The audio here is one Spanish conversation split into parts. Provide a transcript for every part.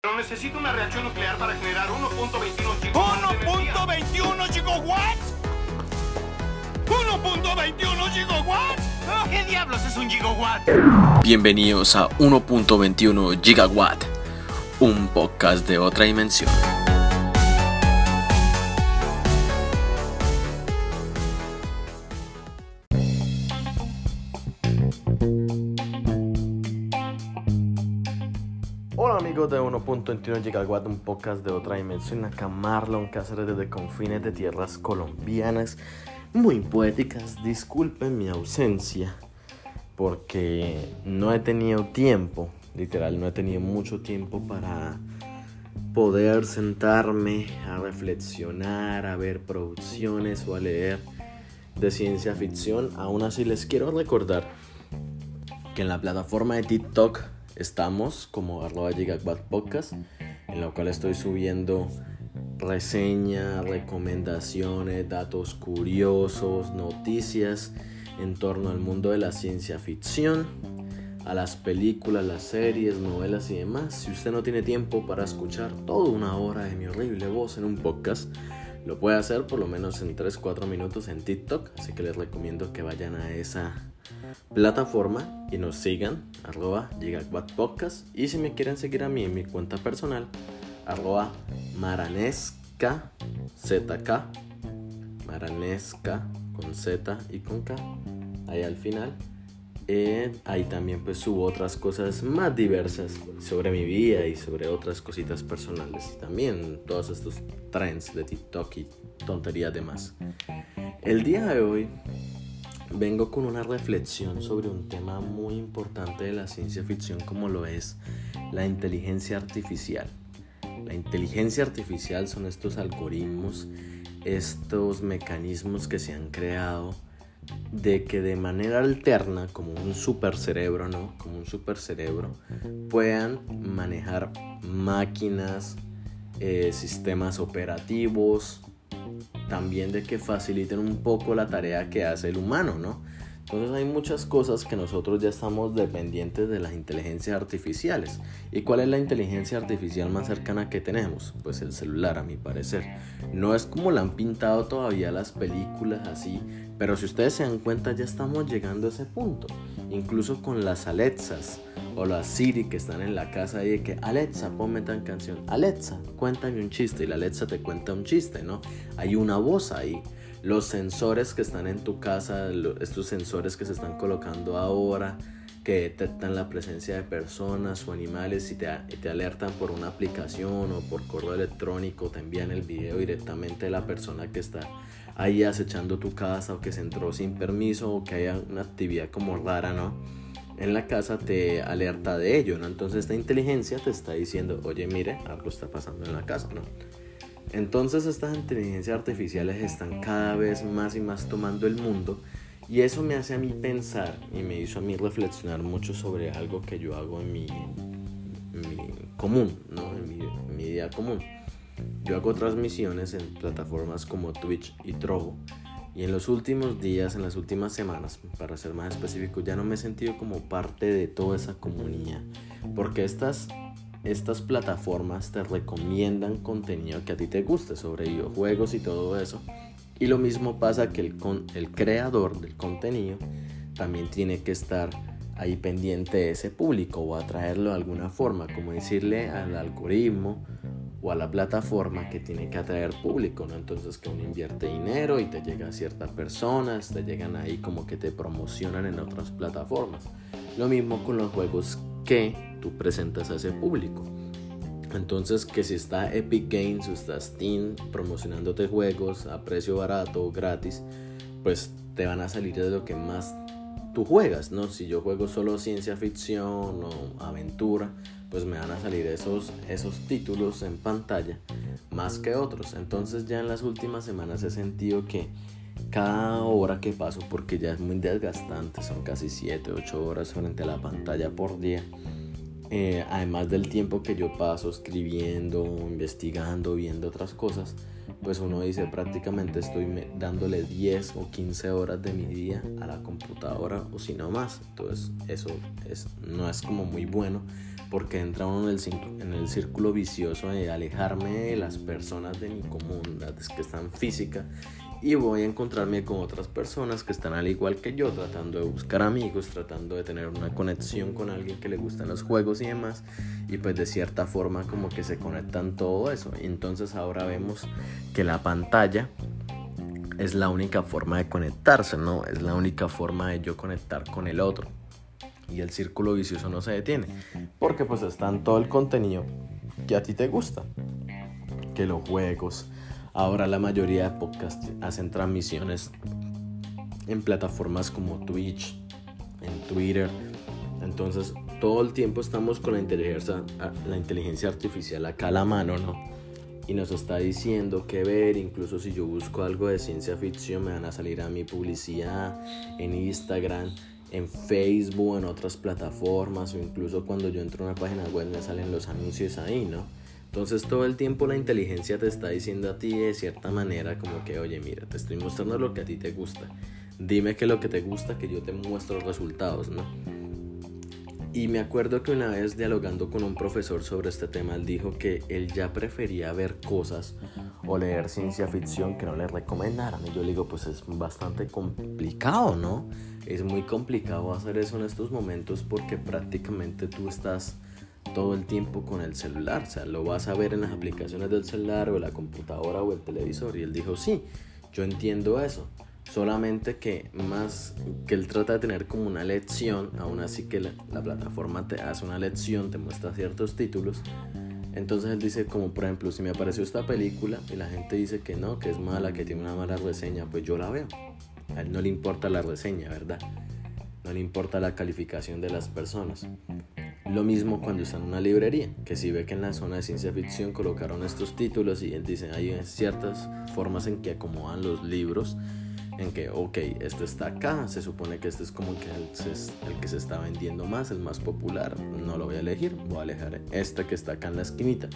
Pero necesito una reacción nuclear para generar 1.21 gigawatts. ¿1.21 gigawatts? ¿1.21 gigawatts? ¿Qué diablos es un gigawatt? Bienvenidos a 1.21 Gigawatt, un podcast de otra dimensión. 4.21 llega al Guad, un podcast de otra dimensión. Acá Marlon Cáceres desde confines de tierras colombianas, muy poéticas. Disculpen mi ausencia, porque no he tenido tiempo, literal, no he tenido mucho tiempo para poder sentarme a reflexionar, a ver producciones o a leer de ciencia ficción. Aún así, les quiero recordar que en la plataforma de TikTok estamos como arroba gigawatt podcast, en la cual estoy subiendo reseñas, recomendaciones, datos curiosos, noticias en torno al mundo de la ciencia ficción, a las películas, las series, novelas y demás. Si usted no tiene tiempo para escuchar toda una hora de mi horrible voz en un podcast, lo puede hacer por lo menos en 3-4 minutos en TikTok, así que les recomiendo que vayan a esa plataforma y nos sigan, arroba Podcast. Y si me quieren seguir a mí en mi cuenta personal, arroba Maranesca ZK, Maranesca con Z y con K, ahí al final. Eh, ahí también pues subo otras cosas más diversas sobre mi vida y sobre otras cositas personales. Y también todos estos trends de TikTok y tonterías demás. El día de hoy vengo con una reflexión sobre un tema muy importante de la ciencia ficción como lo es la inteligencia artificial. La inteligencia artificial son estos algoritmos, estos mecanismos que se han creado de que de manera alterna, como un super cerebro, ¿no? Como un super cerebro, puedan manejar máquinas, eh, sistemas operativos, también de que faciliten un poco la tarea que hace el humano, ¿no? Entonces hay muchas cosas que nosotros ya estamos dependientes de las inteligencias artificiales. ¿Y cuál es la inteligencia artificial más cercana que tenemos? Pues el celular, a mi parecer. No es como la han pintado todavía las películas así, pero si ustedes se dan cuenta ya estamos llegando a ese punto. Incluso con las Alexas o las Siri que están en la casa y de que Alexa, ponme tan canción. Alexa, cuéntame un chiste y la Alexa te cuenta un chiste, ¿no? Hay una voz ahí los sensores que están en tu casa, estos sensores que se están colocando ahora, que detectan la presencia de personas o animales y te, te, alertan por una aplicación o por correo electrónico, te envían el video directamente de la persona que está ahí acechando tu casa o que se entró sin permiso o que haya una actividad como rara, ¿no? En la casa te alerta de ello, ¿no? Entonces esta inteligencia te está diciendo, oye, mire, algo está pasando en la casa, ¿no? Entonces estas inteligencias artificiales están cada vez más y más tomando el mundo y eso me hace a mí pensar y me hizo a mí reflexionar mucho sobre algo que yo hago en mi, común, ¿no? en, mi, en mi día común. Yo hago transmisiones en plataformas como Twitch y Trovo y en los últimos días, en las últimas semanas, para ser más específico, ya no me he sentido como parte de toda esa comunidad porque estas estas plataformas te recomiendan contenido que a ti te guste sobre videojuegos y todo eso. Y lo mismo pasa que el, el creador del contenido también tiene que estar ahí pendiente de ese público o atraerlo de alguna forma, como decirle al algoritmo o a la plataforma que tiene que atraer público, ¿no? Entonces que uno invierte dinero y te llega a ciertas personas, te llegan ahí como que te promocionan en otras plataformas. Lo mismo con los juegos que tú presentas a ese público. Entonces, que si está Epic Games o está Steam promocionándote juegos a precio barato o gratis, pues te van a salir de lo que más tú juegas, ¿no? Si yo juego solo ciencia ficción o aventura, pues me van a salir esos, esos títulos en pantalla más que otros. Entonces ya en las últimas semanas he sentido que cada hora que paso, porque ya es muy desgastante, son casi 7, 8 horas frente a la pantalla por día, eh, además del tiempo que yo paso escribiendo, investigando, viendo otras cosas, pues uno dice prácticamente estoy dándole 10 o 15 horas de mi día a la computadora o si no más. Entonces eso es, no es como muy bueno porque entra en el, en el círculo vicioso de alejarme de las personas de mi comunidad que están física y voy a encontrarme con otras personas que están al igual que yo, tratando de buscar amigos, tratando de tener una conexión con alguien que le gustan los juegos y demás, y pues de cierta forma como que se conectan todo eso. Entonces ahora vemos que la pantalla es la única forma de conectarse, ¿no? Es la única forma de yo conectar con el otro. Y el círculo vicioso no se detiene, porque pues está en todo el contenido que a ti te gusta, que los juegos, Ahora la mayoría de podcasts hacen transmisiones en plataformas como Twitch, en Twitter. Entonces todo el tiempo estamos con la inteligencia, la inteligencia artificial acá a la mano, ¿no? Y nos está diciendo qué ver, incluso si yo busco algo de ciencia ficción me van a salir a mi publicidad en Instagram, en Facebook, en otras plataformas o incluso cuando yo entro a una página web me salen los anuncios ahí, ¿no? Entonces todo el tiempo la inteligencia te está diciendo a ti de cierta manera como que, oye, mira, te estoy mostrando lo que a ti te gusta. Dime que lo que te gusta, que yo te muestro resultados, ¿no? Y me acuerdo que una vez dialogando con un profesor sobre este tema, él dijo que él ya prefería ver cosas o leer ciencia ficción que no le recomendaran. Y yo le digo, pues es bastante complicado, ¿no? Es muy complicado hacer eso en estos momentos porque prácticamente tú estás todo el tiempo con el celular, o sea, lo vas a ver en las aplicaciones del celular o la computadora o el televisor. Y él dijo, sí, yo entiendo eso, solamente que más que él trata de tener como una lección, aún así que la, plataforma te hace una lección, te muestra ciertos títulos. Entonces él dice como por ejemplo, si me apareció esta película y la gente dice que no, que es mala, que tiene una mala reseña, pues yo la veo. A él no le importa la reseña, ¿verdad? No le importa la calificación de las personas. Lo mismo cuando está en una librería, que si ve que en la zona de ciencia ficción colocaron estos títulos y él dice hay ciertas formas en que acomodan los libros, en que, ok, esto está acá, se supone que este es como que el, el, que se está vendiendo más, el más popular, no lo voy a elegir, voy a alejar este que está acá en la esquinita.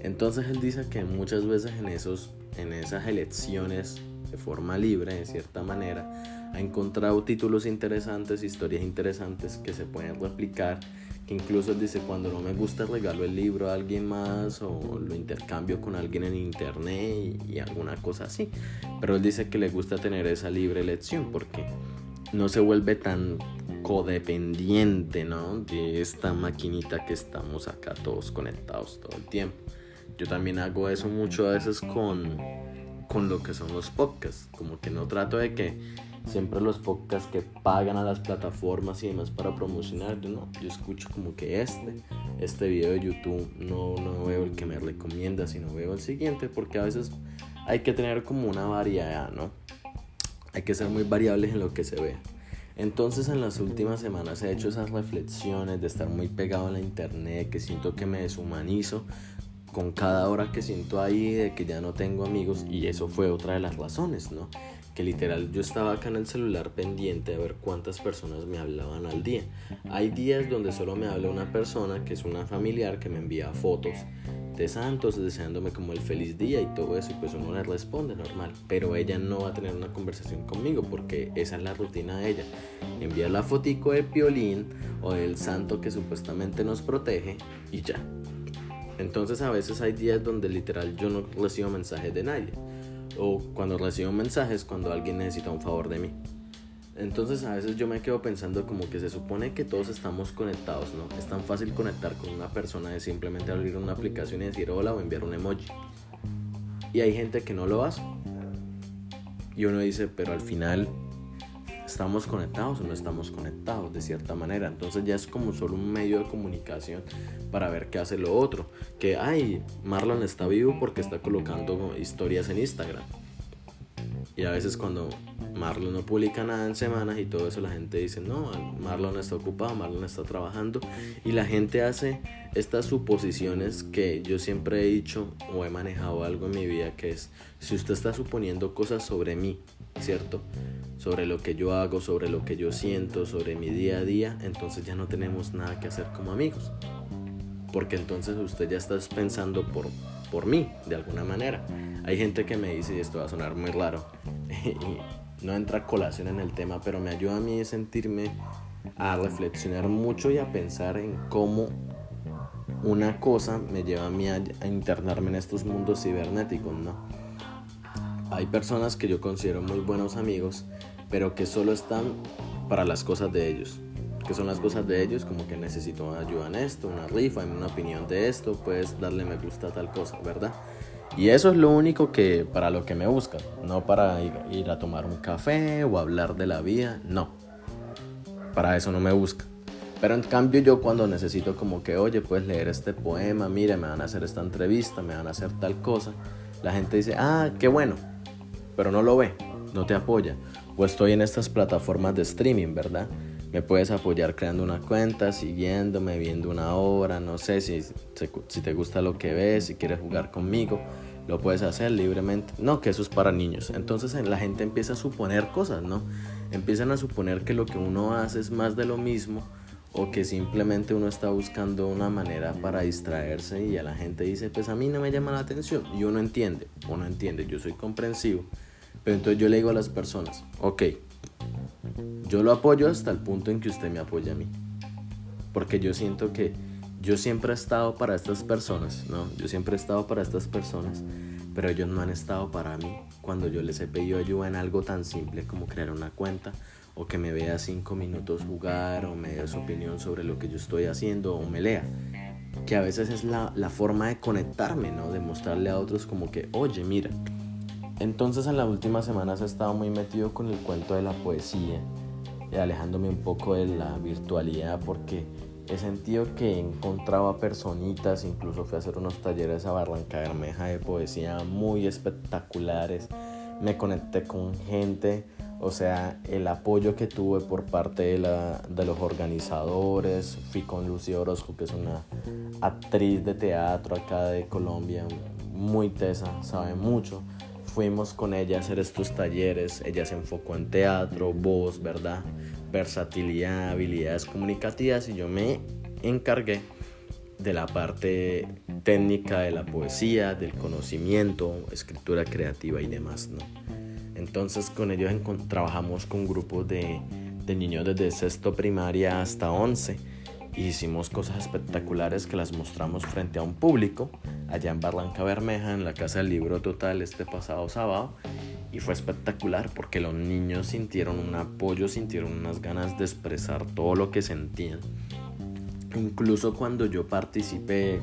Entonces él dice que muchas veces en, esos, en esas elecciones de forma libre, de cierta manera, ha encontrado títulos interesantes, historias interesantes que se pueden replicar que incluso dice cuando no me gusta regalo el libro a alguien más o lo intercambio con alguien en internet y, alguna cosa así. Pero él dice que le gusta tener esa libre elección porque no se vuelve tan codependiente, ¿no? De esta maquinita que estamos acá todos conectados todo el tiempo. Yo también hago eso mucho a veces con, con lo que son los podcasts, como que no trato de que siempre los podcasts que pagan a las plataformas y demás para promocionar, yo no, yo escucho como que este, este video de YouTube no, no veo el que me recomienda, sino veo el siguiente, porque a veces hay que tener como una variedad, ¿no? Hay que ser muy variables en lo que se ve. Entonces en las últimas semanas he hecho esas reflexiones de estar muy pegado a la internet, que siento que me deshumanizo con cada hora que siento ahí de que ya no tengo amigos y eso fue otra de las razones, ¿no? que literal yo estaba acá en el celular pendiente de ver cuántas personas me hablaban al día. Hay días donde solo me habla una persona que es una familiar que me envía fotos de santos deseándome como el feliz día y todo eso y pues uno le responde normal, pero ella no va a tener una conversación conmigo porque esa es la rutina de ella. Enviar la fotico de piolín o del santo que supuestamente nos protege y ya. Entonces a veces hay días donde literal yo no recibo mensajes de nadie o cuando recibo mensajes cuando alguien necesita un favor de mí. Entonces a veces yo me quedo pensando como que se supone que todos estamos conectados, ¿no? Es tan fácil conectar con una persona de simplemente abrir una aplicación y decir hola o enviar un emoji. Y hay gente que no lo hace. Y uno dice, pero al final estamos conectados o no estamos conectados de cierta manera. Entonces ya es como solo un medio de comunicación para ver qué hace lo otro. Que, ay, Marlon está vivo porque está colocando historias en Instagram. Y a veces cuando Marlon no publica nada en semanas y todo eso, la gente dice, no, Marlon está ocupado, Marlon está trabajando. Y la gente hace estas suposiciones que yo siempre he dicho o he manejado algo en mi vida, que es, si usted está suponiendo cosas sobre mí, ¿cierto? Sobre lo que yo hago, sobre lo que yo siento, sobre mi día a día, entonces ya no tenemos nada que hacer como amigos. Porque entonces usted ya está pensando por, por mí, de alguna manera. Hay gente que me dice, y esto va a sonar muy raro, y no entra colación en el tema, pero me ayuda a mí sentirme, a reflexionar mucho y a pensar en cómo una cosa me lleva a mí a, a internarme en estos mundos cibernéticos, ¿no? Hay personas que yo considero muy buenos amigos, pero que solo están para las cosas de ellos. Que son las cosas de ellos, como que necesito ayuda en esto, una rifa, en una opinión de esto, puedes darle me gusta a tal cosa, ¿verdad? Y eso es lo único que para lo que me buscan, no para ir, ir a tomar un café o hablar de la vida, no. Para eso no me buscan. Pero en cambio yo cuando necesito como que, oye, puedes leer este poema, mire, me van a hacer esta entrevista, me van a hacer tal cosa, la gente dice, ah, qué bueno, pero no lo ve, no te apoya. O estoy en estas plataformas de streaming, ¿verdad? Me puedes apoyar creando una cuenta, siguiéndome, viendo una obra, no sé si, si te gusta lo que ves, si quieres jugar conmigo, lo puedes hacer libremente. No, que eso es para niños. Entonces la gente empieza a suponer cosas, ¿no? Empiezan a suponer que lo que uno hace es más de lo mismo o que simplemente uno está buscando una manera para distraerse y a la gente dice, pues a mí no me llama la atención y uno entiende, uno entiende, yo soy comprensivo, pero entonces yo le digo a las personas, ok, yo lo apoyo hasta el punto en que usted me apoya a mí, porque yo siento que yo siempre he estado para estas personas, ¿no? Yo siempre he estado para estas personas, pero ellos no han estado para mí cuando yo les he pedido ayuda en algo tan simple como crear una cuenta o que me vea cinco minutos jugar o me dé su opinión sobre lo que yo estoy haciendo o me lea. Que a veces es la, la forma de conectarme, ¿no? De mostrarle a otros como que, oye, mira. Entonces en las últimas semanas he estado muy metido con el cuento de la poesía y alejándome un poco de la virtualidad porque he sentido que he encontrado a personitas, incluso fui a hacer unos talleres a Barranca Bermeja de poesía muy espectaculares. Me conecté con gente o sea, el apoyo que tuve por parte de, la, de los organizadores, fui con Lucía Orozco, que es una actriz de teatro acá de Colombia, muy tesa, sabe mucho. Fuimos con ella a hacer estos talleres, ella se enfocó en teatro, voz, ¿verdad? Versatilidad, habilidades comunicativas y yo me encargué de la parte técnica de la poesía, del conocimiento, escritura creativa y demás, ¿no? Entonces con ellos trabajamos con grupos de, de niños desde sexto primaria hasta 11. Hicimos cosas espectaculares que las mostramos frente a un público allá en Barranca Bermeja, en la Casa del Libro Total, este pasado sábado. Y fue espectacular porque los niños sintieron un apoyo, sintieron unas ganas de expresar todo lo que sentían. Incluso cuando yo participé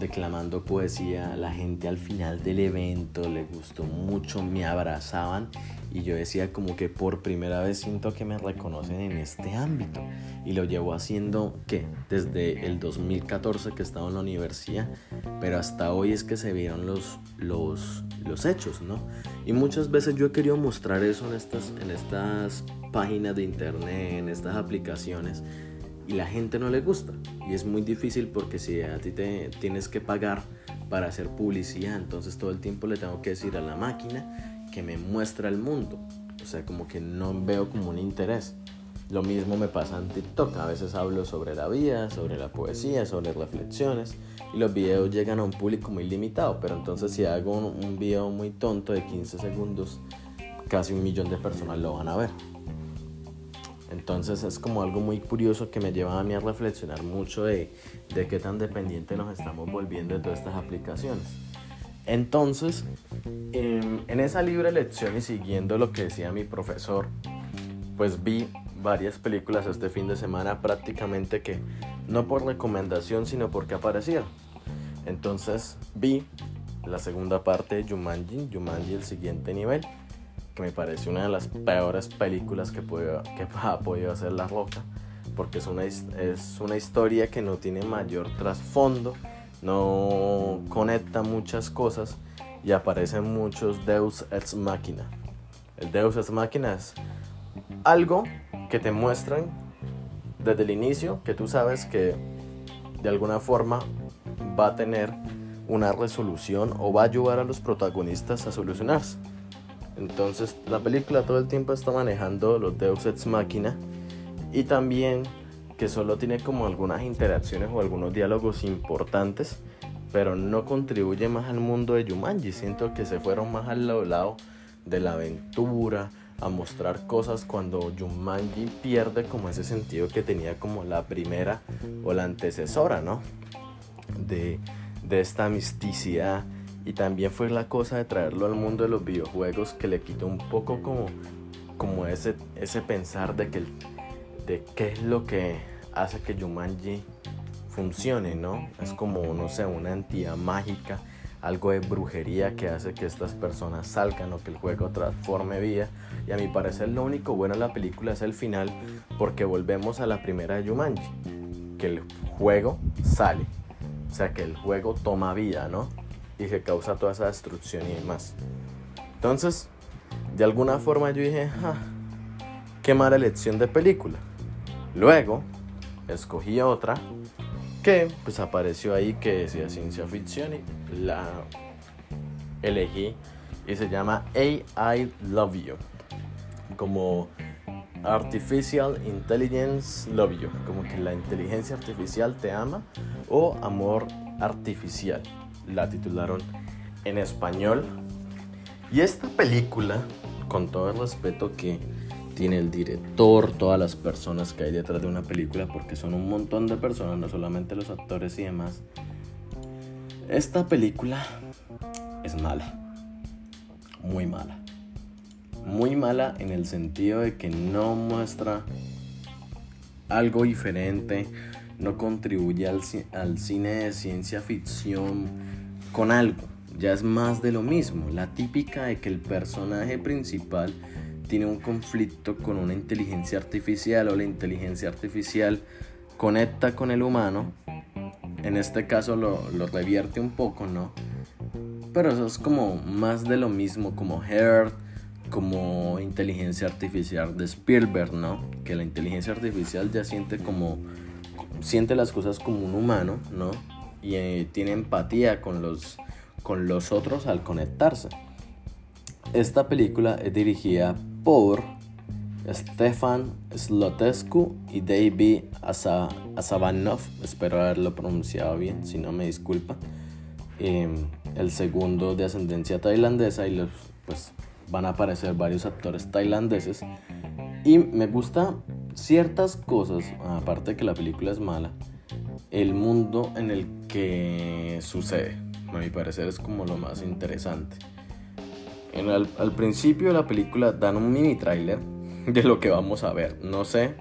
declamando poesía, la gente al final del evento le gustó mucho, me abrazaban y yo decía como que por primera vez siento que me reconocen en este ámbito y lo llevo haciendo que desde el 2014 que estaba en la universidad, pero hasta hoy es que se vieron los, los, los hechos, ¿no? Y muchas veces yo he querido mostrar eso en estas, en estas páginas de internet, en estas aplicaciones y la gente no le gusta. Y es muy difícil porque si a ti te tienes que pagar para hacer publicidad, entonces todo el tiempo le tengo que decir a la máquina que me muestra el mundo. O sea, como que no veo como un interés. Lo mismo me pasa en TikTok. A veces hablo sobre la vida, sobre la poesía, sobre reflexiones. Y los videos llegan a un público muy limitado. Pero entonces si hago un, video muy tonto de 15 segundos, casi un millón de personas lo van a ver. Entonces es como algo muy curioso que me lleva a mí a reflexionar mucho de, de qué tan dependiente nos estamos volviendo de todas estas aplicaciones. Entonces, en, en esa libre lección y siguiendo lo que decía mi profesor, pues vi varias películas este fin de semana prácticamente que no por recomendación sino porque aparecieron. Entonces vi la segunda parte de Jumanji, Jumanji el siguiente nivel que me parece una de las peores películas que, puede, que ha podido hacer La Roca, porque es una, es una historia que no tiene mayor trasfondo, no conecta muchas cosas y aparecen muchos Deus Ex Machina. El Deus Ex Machina es algo que te muestran desde el inicio, que tú sabes que de alguna forma va a tener una resolución o va a ayudar a los protagonistas a solucionarse. Entonces la película todo el tiempo está manejando los Deus Ex Machina y también que solo tiene como algunas interacciones o algunos diálogos importantes, pero no contribuye más al mundo de Jumanji. Siento que se fueron más al lado de la aventura, a mostrar cosas cuando Jumanji pierde como ese sentido que tenía como la primera o la antecesora, ¿no? de, de esta misticidad y también fue la cosa de traerlo al mundo de los videojuegos que le quitó un poco como, como ese, ese pensar de, que, de qué es lo que hace que Jumanji funcione, ¿no? Es como, no sé, una entidad mágica, algo de brujería que hace que estas personas salgan o que el juego transforme vida. Y a mi parecer lo único bueno de la película es el final porque volvemos a la primera de Jumanji, que el juego sale, o sea que el juego toma vida, ¿no? y que causa toda esa destrucción y demás. Entonces, de alguna forma yo dije, ah, qué mala elección de película. Luego, escogí otra que pues apareció ahí que decía ciencia ficción y la elegí y se llama AI Love You. Como Artificial Intelligence Love You, como que la inteligencia artificial te ama o amor artificial la titularon en español. Y esta película, con todo el respeto que tiene el director, todas las personas que hay detrás de una película, porque son un montón de personas, no solamente los actores y demás, esta película es mala, muy mala. Muy mala en el sentido de que no muestra algo diferente, no contribuye al, al cine de ciencia ficción con algo. Ya es más de lo mismo. La típica de que el personaje principal tiene un conflicto con una inteligencia artificial o la inteligencia artificial conecta con el humano. En este caso lo, lo revierte un poco, ¿no? Pero eso es como más de lo mismo, como Heart, como inteligencia artificial de Spielberg, ¿no? Que la inteligencia artificial ya siente como siente las cosas como un humano, ¿no? y eh, tiene empatía con los, con los otros al conectarse. Esta película es dirigida por Stefan Slotescu y David Asabanov. Espero haberlo pronunciado bien, si no me disculpa. Em, el segundo de ascendencia tailandesa y los, pues, van a aparecer varios actores tailandeses. Y me gusta ciertas cosas, aparte de que la película es mala, el mundo en el que sucede. A mi parecer es como lo más interesante. En al, principio de la película dan un mini trailer de lo que vamos a ver. No sé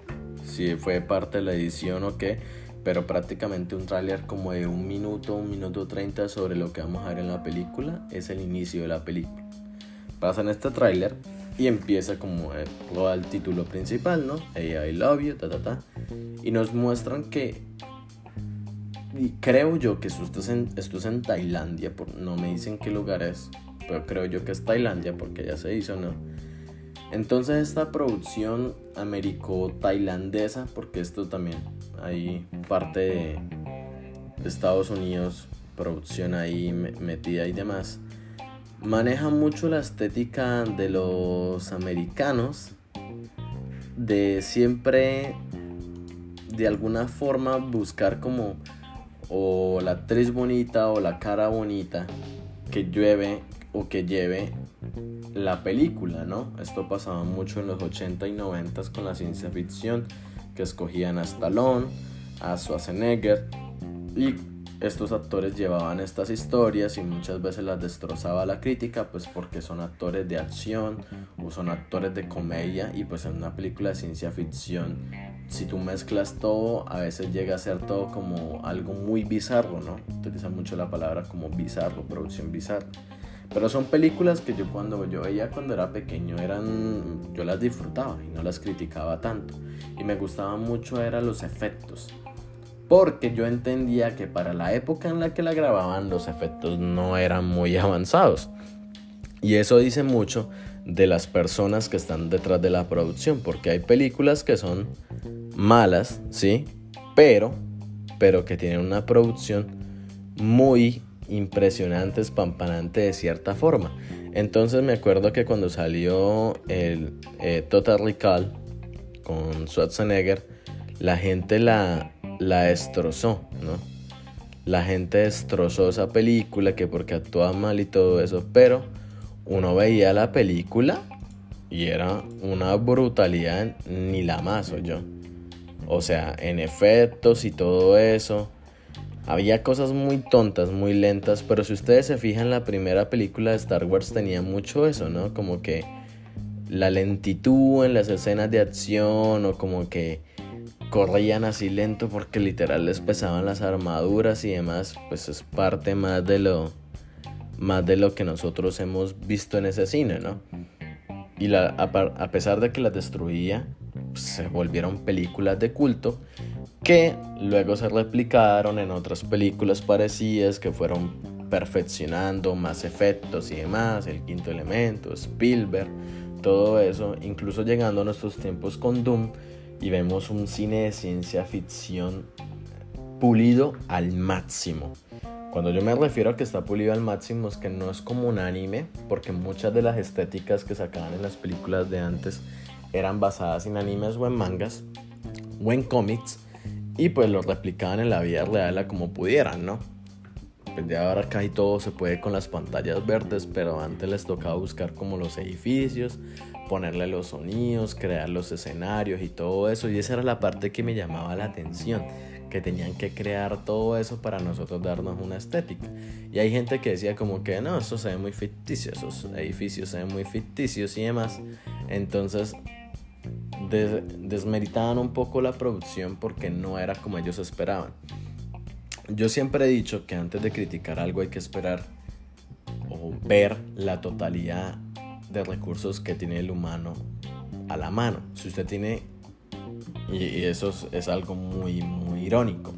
si fue parte de la edición o qué, pero prácticamente un tráiler como de un minuto, un minuto treinta sobre lo que vamos a ver en la película. Es el inicio de la película. Pasan este tráiler y empieza como el, el título principal, ¿no? Hey, I love you, ta, ta, ta. Y nos muestran que y creo yo que esto es en, esto es en Tailandia, por, no me dicen qué lugar es, pero creo yo que es Tailandia porque ya se hizo, ¿no? Entonces esta producción américo-tailandesa, porque esto también hay parte de Estados Unidos, producción ahí metida y demás, maneja mucho la estética de los americanos, de siempre de alguna forma buscar como o la actriz bonita o la cara bonita que llueve o que lleve la película, ¿no? Esto pasaba mucho en los 80 y 90 con la ciencia ficción, que escogían a Stallone, a Schwarzenegger y estos actores llevaban estas historias y muchas veces las destrozaba la crítica, pues porque son actores de acción o son actores de comedia y pues en una película de ciencia ficción si tú mezclas todo, a veces llega a ser todo como algo muy bizarro, ¿no? Utilizan mucho la palabra como bizarro, producción bizarra. Pero son películas que yo cuando yo veía cuando era pequeño eran yo las disfrutaba y no las criticaba tanto y me gustaban mucho eran los efectos. Porque yo entendía que para la época en la que la grababan los efectos no eran muy avanzados. Y eso dice mucho de las personas que están detrás de la producción, porque hay películas que son malas, ¿sí? Pero, pero que tienen una producción muy impresionante, espampanante de cierta forma. Entonces me acuerdo que cuando salió el eh, Total Recall con Schwarzenegger, la gente la, la destrozó, ¿no? La gente destrozó esa película que porque actuaba mal y todo eso, pero uno veía la película y era una brutalidad ni la más, o yo. O sea, en efectos y todo eso. Había cosas muy tontas, muy lentas, pero si ustedes se fijan, la primera película de Star Wars tenía mucho eso, ¿no? Como que la lentitud en las escenas de acción o como que corrían así lento porque literal les pesaban las armaduras y demás, pues es parte más de lo más de lo que nosotros hemos visto en ese cine, ¿no? Y la, a, pesar de que las destruía, se volvieron películas de culto que luego se replicaron en otras películas parecidas que fueron perfeccionando más efectos y demás, el quinto elemento, Spielberg, todo eso, incluso llegando a nuestros tiempos con Doom y vemos un cine de ciencia ficción pulido al máximo. Cuando yo me refiero a que está pulido al máximo es que no es como un anime, porque muchas de las estéticas que sacaban en las películas de antes eran basadas en animes o en mangas o en cómics y pues lo replicaban en la vida real a como pudieran, ¿no? Pues ya ahora casi todo se puede con las pantallas verdes, pero antes les tocaba buscar como los edificios, ponerle los sonidos, crear los escenarios y todo eso. Y esa era la parte que me llamaba la atención, que tenían que crear todo eso para nosotros darnos una estética. Y hay gente que decía como que no, eso se ve muy ficticio, esos edificios se ven muy ficticios y demás. Entonces desmeritaban un poco la producción porque no era como ellos esperaban. Yo siempre he dicho que antes de criticar algo hay que esperar o ver la totalidad de recursos que tiene el humano a la mano. Si usted tiene, y, eso es, algo muy, muy irónico,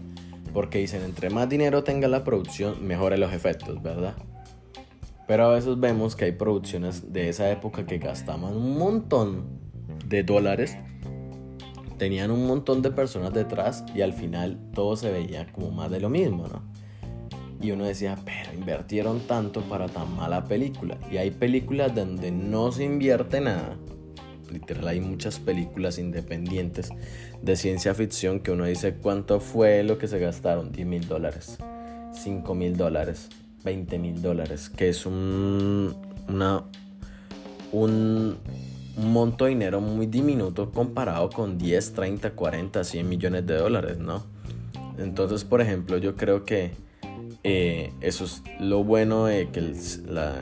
porque dicen, entre más dinero tenga la producción, mejore los efectos, ¿verdad? Pero a veces vemos que hay producciones de esa época que gastaban un montón de dólares, tenían un montón de personas detrás y al final todo se veía como más de lo mismo, ¿no? Y uno decía, pero invirtieron tanto para tan mala película. Y hay películas donde no se invierte nada. Literal, hay muchas películas independientes de ciencia ficción que uno dice cuánto fue lo que se gastaron. 10 mil dólares, 5 mil dólares, 20 mil dólares. Que es un, una, un, un monto de dinero muy diminuto comparado con 10, 30, 40, 100 millones de dólares, ¿no? Entonces, por ejemplo, yo creo que eh, eso es lo bueno de que el,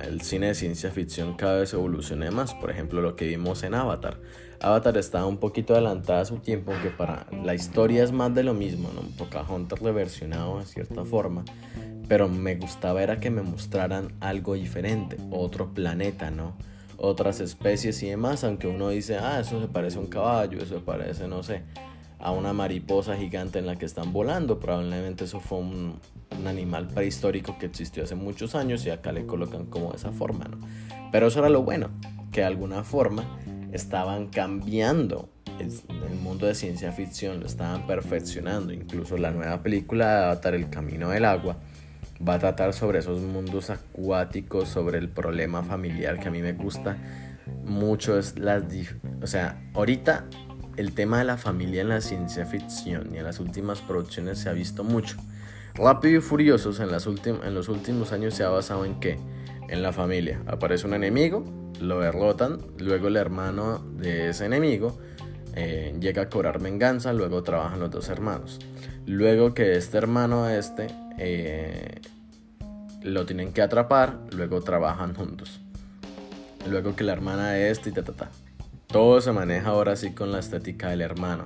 el, cine de ciencia ficción cada vez evolucione más. Por ejemplo, lo que vimos en Avatar. Avatar está un poquito adelantada a su tiempo, aunque para la historia es más de lo mismo, ¿no? Pocahontas reversionado de cierta forma. Pero me gustaba era que me mostraran algo diferente, otro planeta, ¿no? Otras especies y demás, aunque uno dice, ah, eso se parece a un caballo, eso se parece, no sé, a una mariposa gigante en la que están volando, probablemente eso fue un, animal prehistórico que existió hace muchos años y acá le colocan como de esa forma, ¿no? Pero eso era lo bueno, que de alguna forma estaban cambiando el, mundo de ciencia ficción, lo estaban perfeccionando, incluso la nueva película de Avatar, El Camino del Agua, va a tratar sobre esos mundos acuáticos, sobre el problema familiar que a mí me gusta mucho es las o sea, ahorita el tema de la familia en la ciencia ficción y en las últimas producciones se ha visto mucho. Rápido y Furiosos en, las en los últimos años se ha basado en que en la familia aparece un enemigo, lo derrotan, luego el hermano de ese enemigo eh, llega a cobrar venganza, luego trabajan los dos hermanos. Luego que este hermano este eh, lo tienen que atrapar, luego trabajan juntos. Luego que la hermana de este y ta, ta, ta. Todo se maneja ahora sí con la estética del hermano.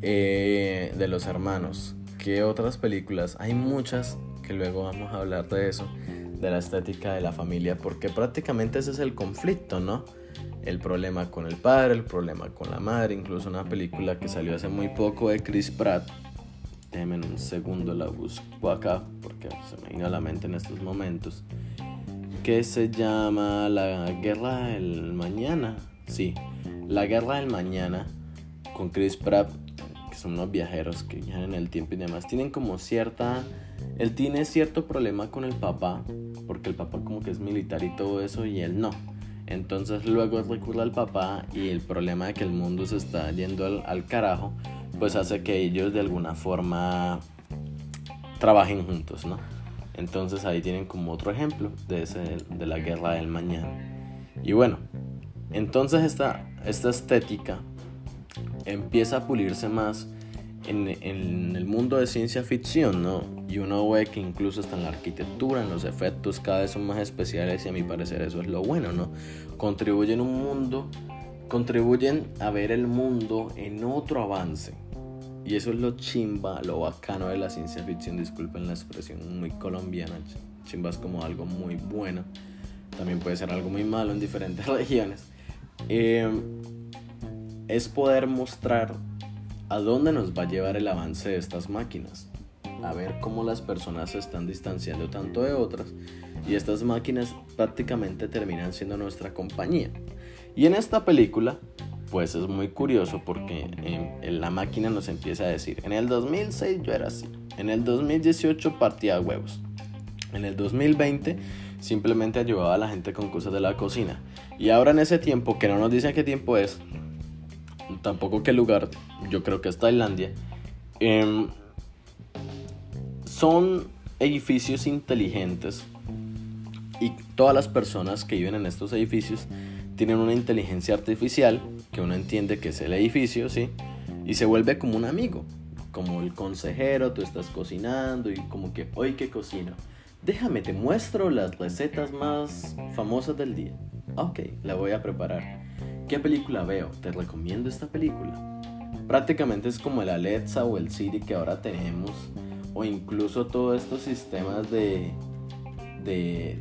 Eh, de los hermanos. ¿Qué otras películas? Hay muchas que luego vamos a hablar de eso. De la estética de la familia. Porque prácticamente ese es el conflicto, ¿no? El problema con el padre, el problema con la madre. Incluso una película que salió hace muy poco de Chris Pratt Déjenme un segundo, la busco acá porque se me viene a la mente en estos momentos. Que se llama La Guerra del Mañana. Sí, La Guerra del Mañana con Chris Pratt, que son unos viajeros que viajan en el tiempo y demás. Tienen como cierta. Él tiene cierto problema con el papá, porque el papá como que es militar y todo eso, y él no. Entonces luego recurre al papá y el problema de que el mundo se está yendo al, al carajo pues hace que ellos de alguna forma trabajen juntos, ¿no? Entonces ahí tienen como otro ejemplo de, ese, de la guerra del mañana. Y bueno, entonces esta, esta estética empieza a pulirse más en, en, el mundo de ciencia ficción, ¿no? Y uno ve que incluso hasta en la arquitectura, en los efectos, cada vez son más especiales y a mi parecer eso es lo bueno, ¿no? Contribuyen un mundo, contribuyen a ver el mundo en otro avance. Y eso es lo chimba, lo bacano de la ciencia ficción, disculpen la expresión muy colombiana, chimba es como algo muy bueno, también puede ser algo muy malo en diferentes regiones. Eh, es poder mostrar a dónde nos va a llevar el avance de estas máquinas. A ver cómo las personas se están distanciando tanto de otras y estas máquinas prácticamente terminan siendo nuestra compañía. Y en esta película, pues es muy curioso porque la máquina nos empieza a decir, en el 2006 yo era así, en el 2018 partía huevos, en el 2020 simplemente ayudaba a la gente con cosas de la cocina. Y ahora en ese tiempo, que no nos dice qué tiempo es, tampoco qué lugar, yo creo que es Tailandia, em, son edificios inteligentes y todas las personas que viven en estos edificios tienen una inteligencia artificial que uno entiende que es el edificio, ¿sí? Y se vuelve como un amigo, como el consejero, tú estás cocinando y como que, hoy que cocino, déjame, te muestro las recetas más famosas del día. Ok, la voy a preparar. ¿Qué película veo? Te recomiendo esta película. Prácticamente es como el Alexa o el Siri que ahora tenemos, o incluso todos estos sistemas de, de,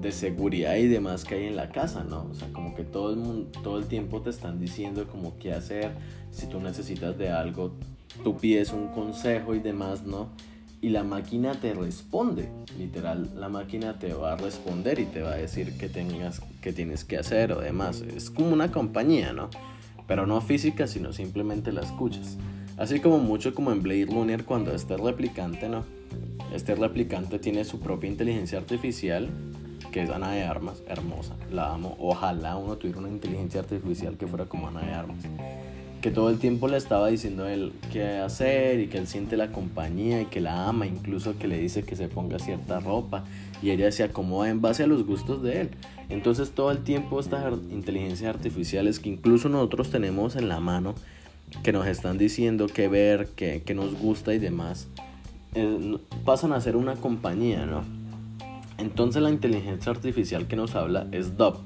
de, seguridad y demás que hay en la casa, ¿no? O sea, como que todo el, todo el tiempo te están diciendo como qué hacer, si tú necesitas de algo, tú pides un consejo y demás, ¿no? y la máquina te responde. Literal, la máquina te va a responder y te va a decir qué tengas, que tienes que hacer o demás. Es como una compañía, ¿no? Pero no física, sino simplemente la escuchas. Así como mucho como en Blade Runner cuando este replicante, ¿no? Este replicante tiene su propia inteligencia artificial, que es Ana de Armas, hermosa, la amo. Ojalá uno tuviera una inteligencia artificial que fuera como Ana de Armas que todo el tiempo le estaba diciendo a él qué hacer y que él siente la compañía y que la ama, incluso que le dice que se ponga cierta ropa y ella se acomoda en base a los gustos de él. Entonces todo el tiempo estas inteligencias artificiales que incluso nosotros tenemos en la mano, que nos están diciendo qué ver, qué, nos gusta y demás, eh, pasan a ser una compañía, ¿no? Entonces la inteligencia artificial que nos habla es DOP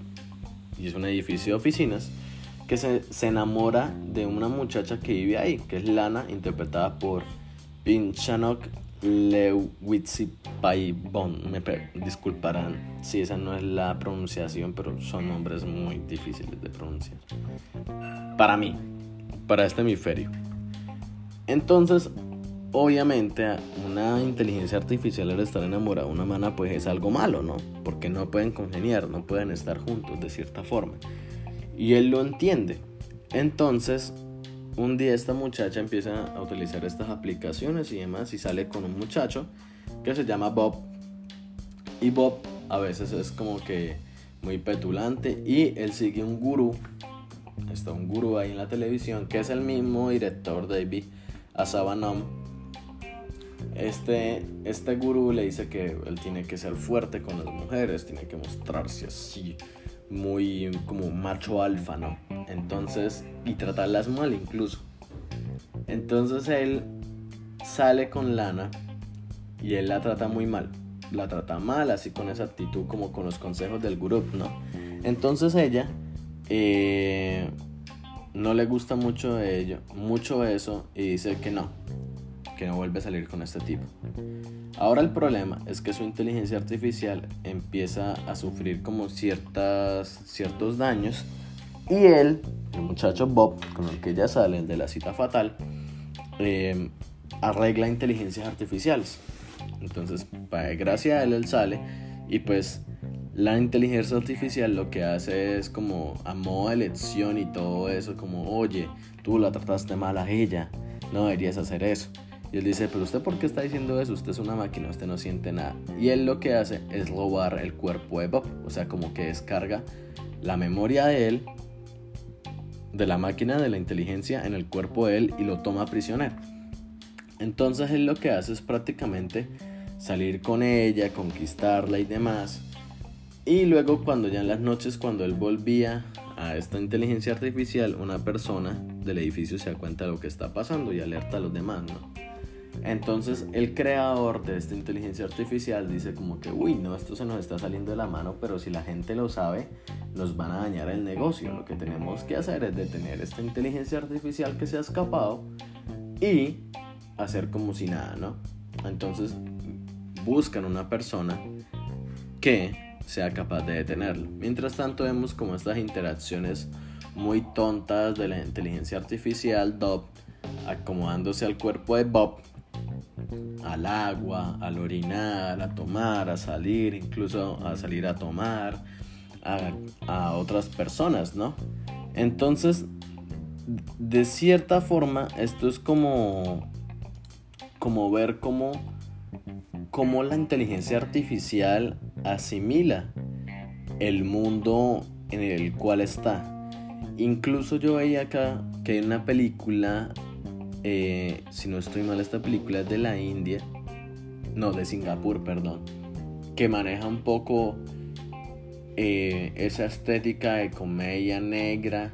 y es un edificio de oficinas que se, enamora de una muchacha que vive ahí, que es Lana, interpretada por Pinchanok Lewitsipaibon. Me disculparán si esa no es la pronunciación, pero son nombres muy difíciles de pronunciar. Para mí, para este hemisferio. Entonces, obviamente, una inteligencia artificial al estar enamorada de una mana, pues es algo malo, ¿no? Porque no pueden congeniar, no pueden estar juntos de cierta forma. Y él lo entiende. Entonces, un día esta muchacha empieza a utilizar estas aplicaciones y demás y sale con un muchacho que se llama Bob. Y Bob a veces es como que muy petulante y él sigue un gurú. Está un gurú ahí en la televisión que es el mismo director David Asabanom. Este, este gurú le dice que él tiene que ser fuerte con las mujeres, tiene que mostrarse así muy como macho alfa, ¿no? Entonces, y tratarlas mal incluso. Entonces él sale con Lana y él la trata muy mal. La trata mal, así con esa actitud como con los consejos del gurú, ¿no? Entonces ella eh, no le gusta mucho ello, mucho eso y dice que no, que no vuelve a salir con este tipo. Ahora el problema es que su inteligencia artificial empieza a sufrir como ciertas, ciertos daños y él, el muchacho Bob, con el que ya salen de la cita fatal, em, arregla inteligencias artificiales. Entonces, para gracia a él, él sale y pues la inteligencia artificial lo que hace es como a modo de lección y todo eso, como, oye, tú la trataste mal a ella, no deberías hacer eso. Y él dice, pero usted por qué está diciendo eso? Usted es una máquina, usted no siente nada. Y él lo que hace es robar el cuerpo de Bob. O sea, como que descarga la memoria de él, de la máquina, de la inteligencia en el cuerpo de él y lo toma prisionero. Entonces él lo que hace es prácticamente salir con ella, conquistarla y demás. Y luego cuando ya en las noches, cuando él volvía a esta inteligencia artificial, una persona del edificio se da cuenta de lo que está pasando y alerta a los demás, ¿no? Entonces el creador de esta inteligencia artificial dice como que, uy, no, esto se nos está saliendo de la mano, pero si la gente lo sabe, nos van a dañar el negocio. Lo que tenemos que hacer es detener esta inteligencia artificial que se ha escapado y hacer como si nada, ¿no? Entonces buscan una persona que sea capaz de detenerlo. Mientras tanto vemos como estas interacciones muy tontas de la inteligencia artificial, Bob acomodándose al cuerpo de Bob, al agua, al orinar, a tomar, a salir, incluso a salir a tomar, a, a otras personas, ¿no? Entonces, de cierta forma, esto es como, como ver cómo, cómo la inteligencia artificial asimila el mundo en el cual está. Incluso yo veía acá que hay una película, eh, si no estoy mal, esta película es de la India, no, de Singapur, perdón, que maneja un poco eh, esa estética de comedia negra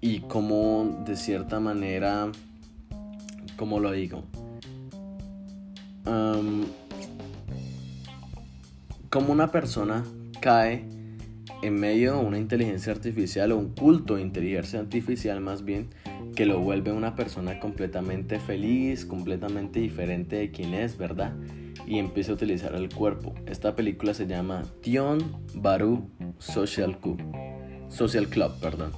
y como de cierta manera, como lo digo, como una persona cae en medio de una inteligencia artificial o un culto de inteligencia artificial más bien que lo vuelve una persona completamente feliz, completamente diferente de quien es, ¿verdad? Y empieza a utilizar el cuerpo. Esta película se llama Tion Baru Social Club, Social Club, perdón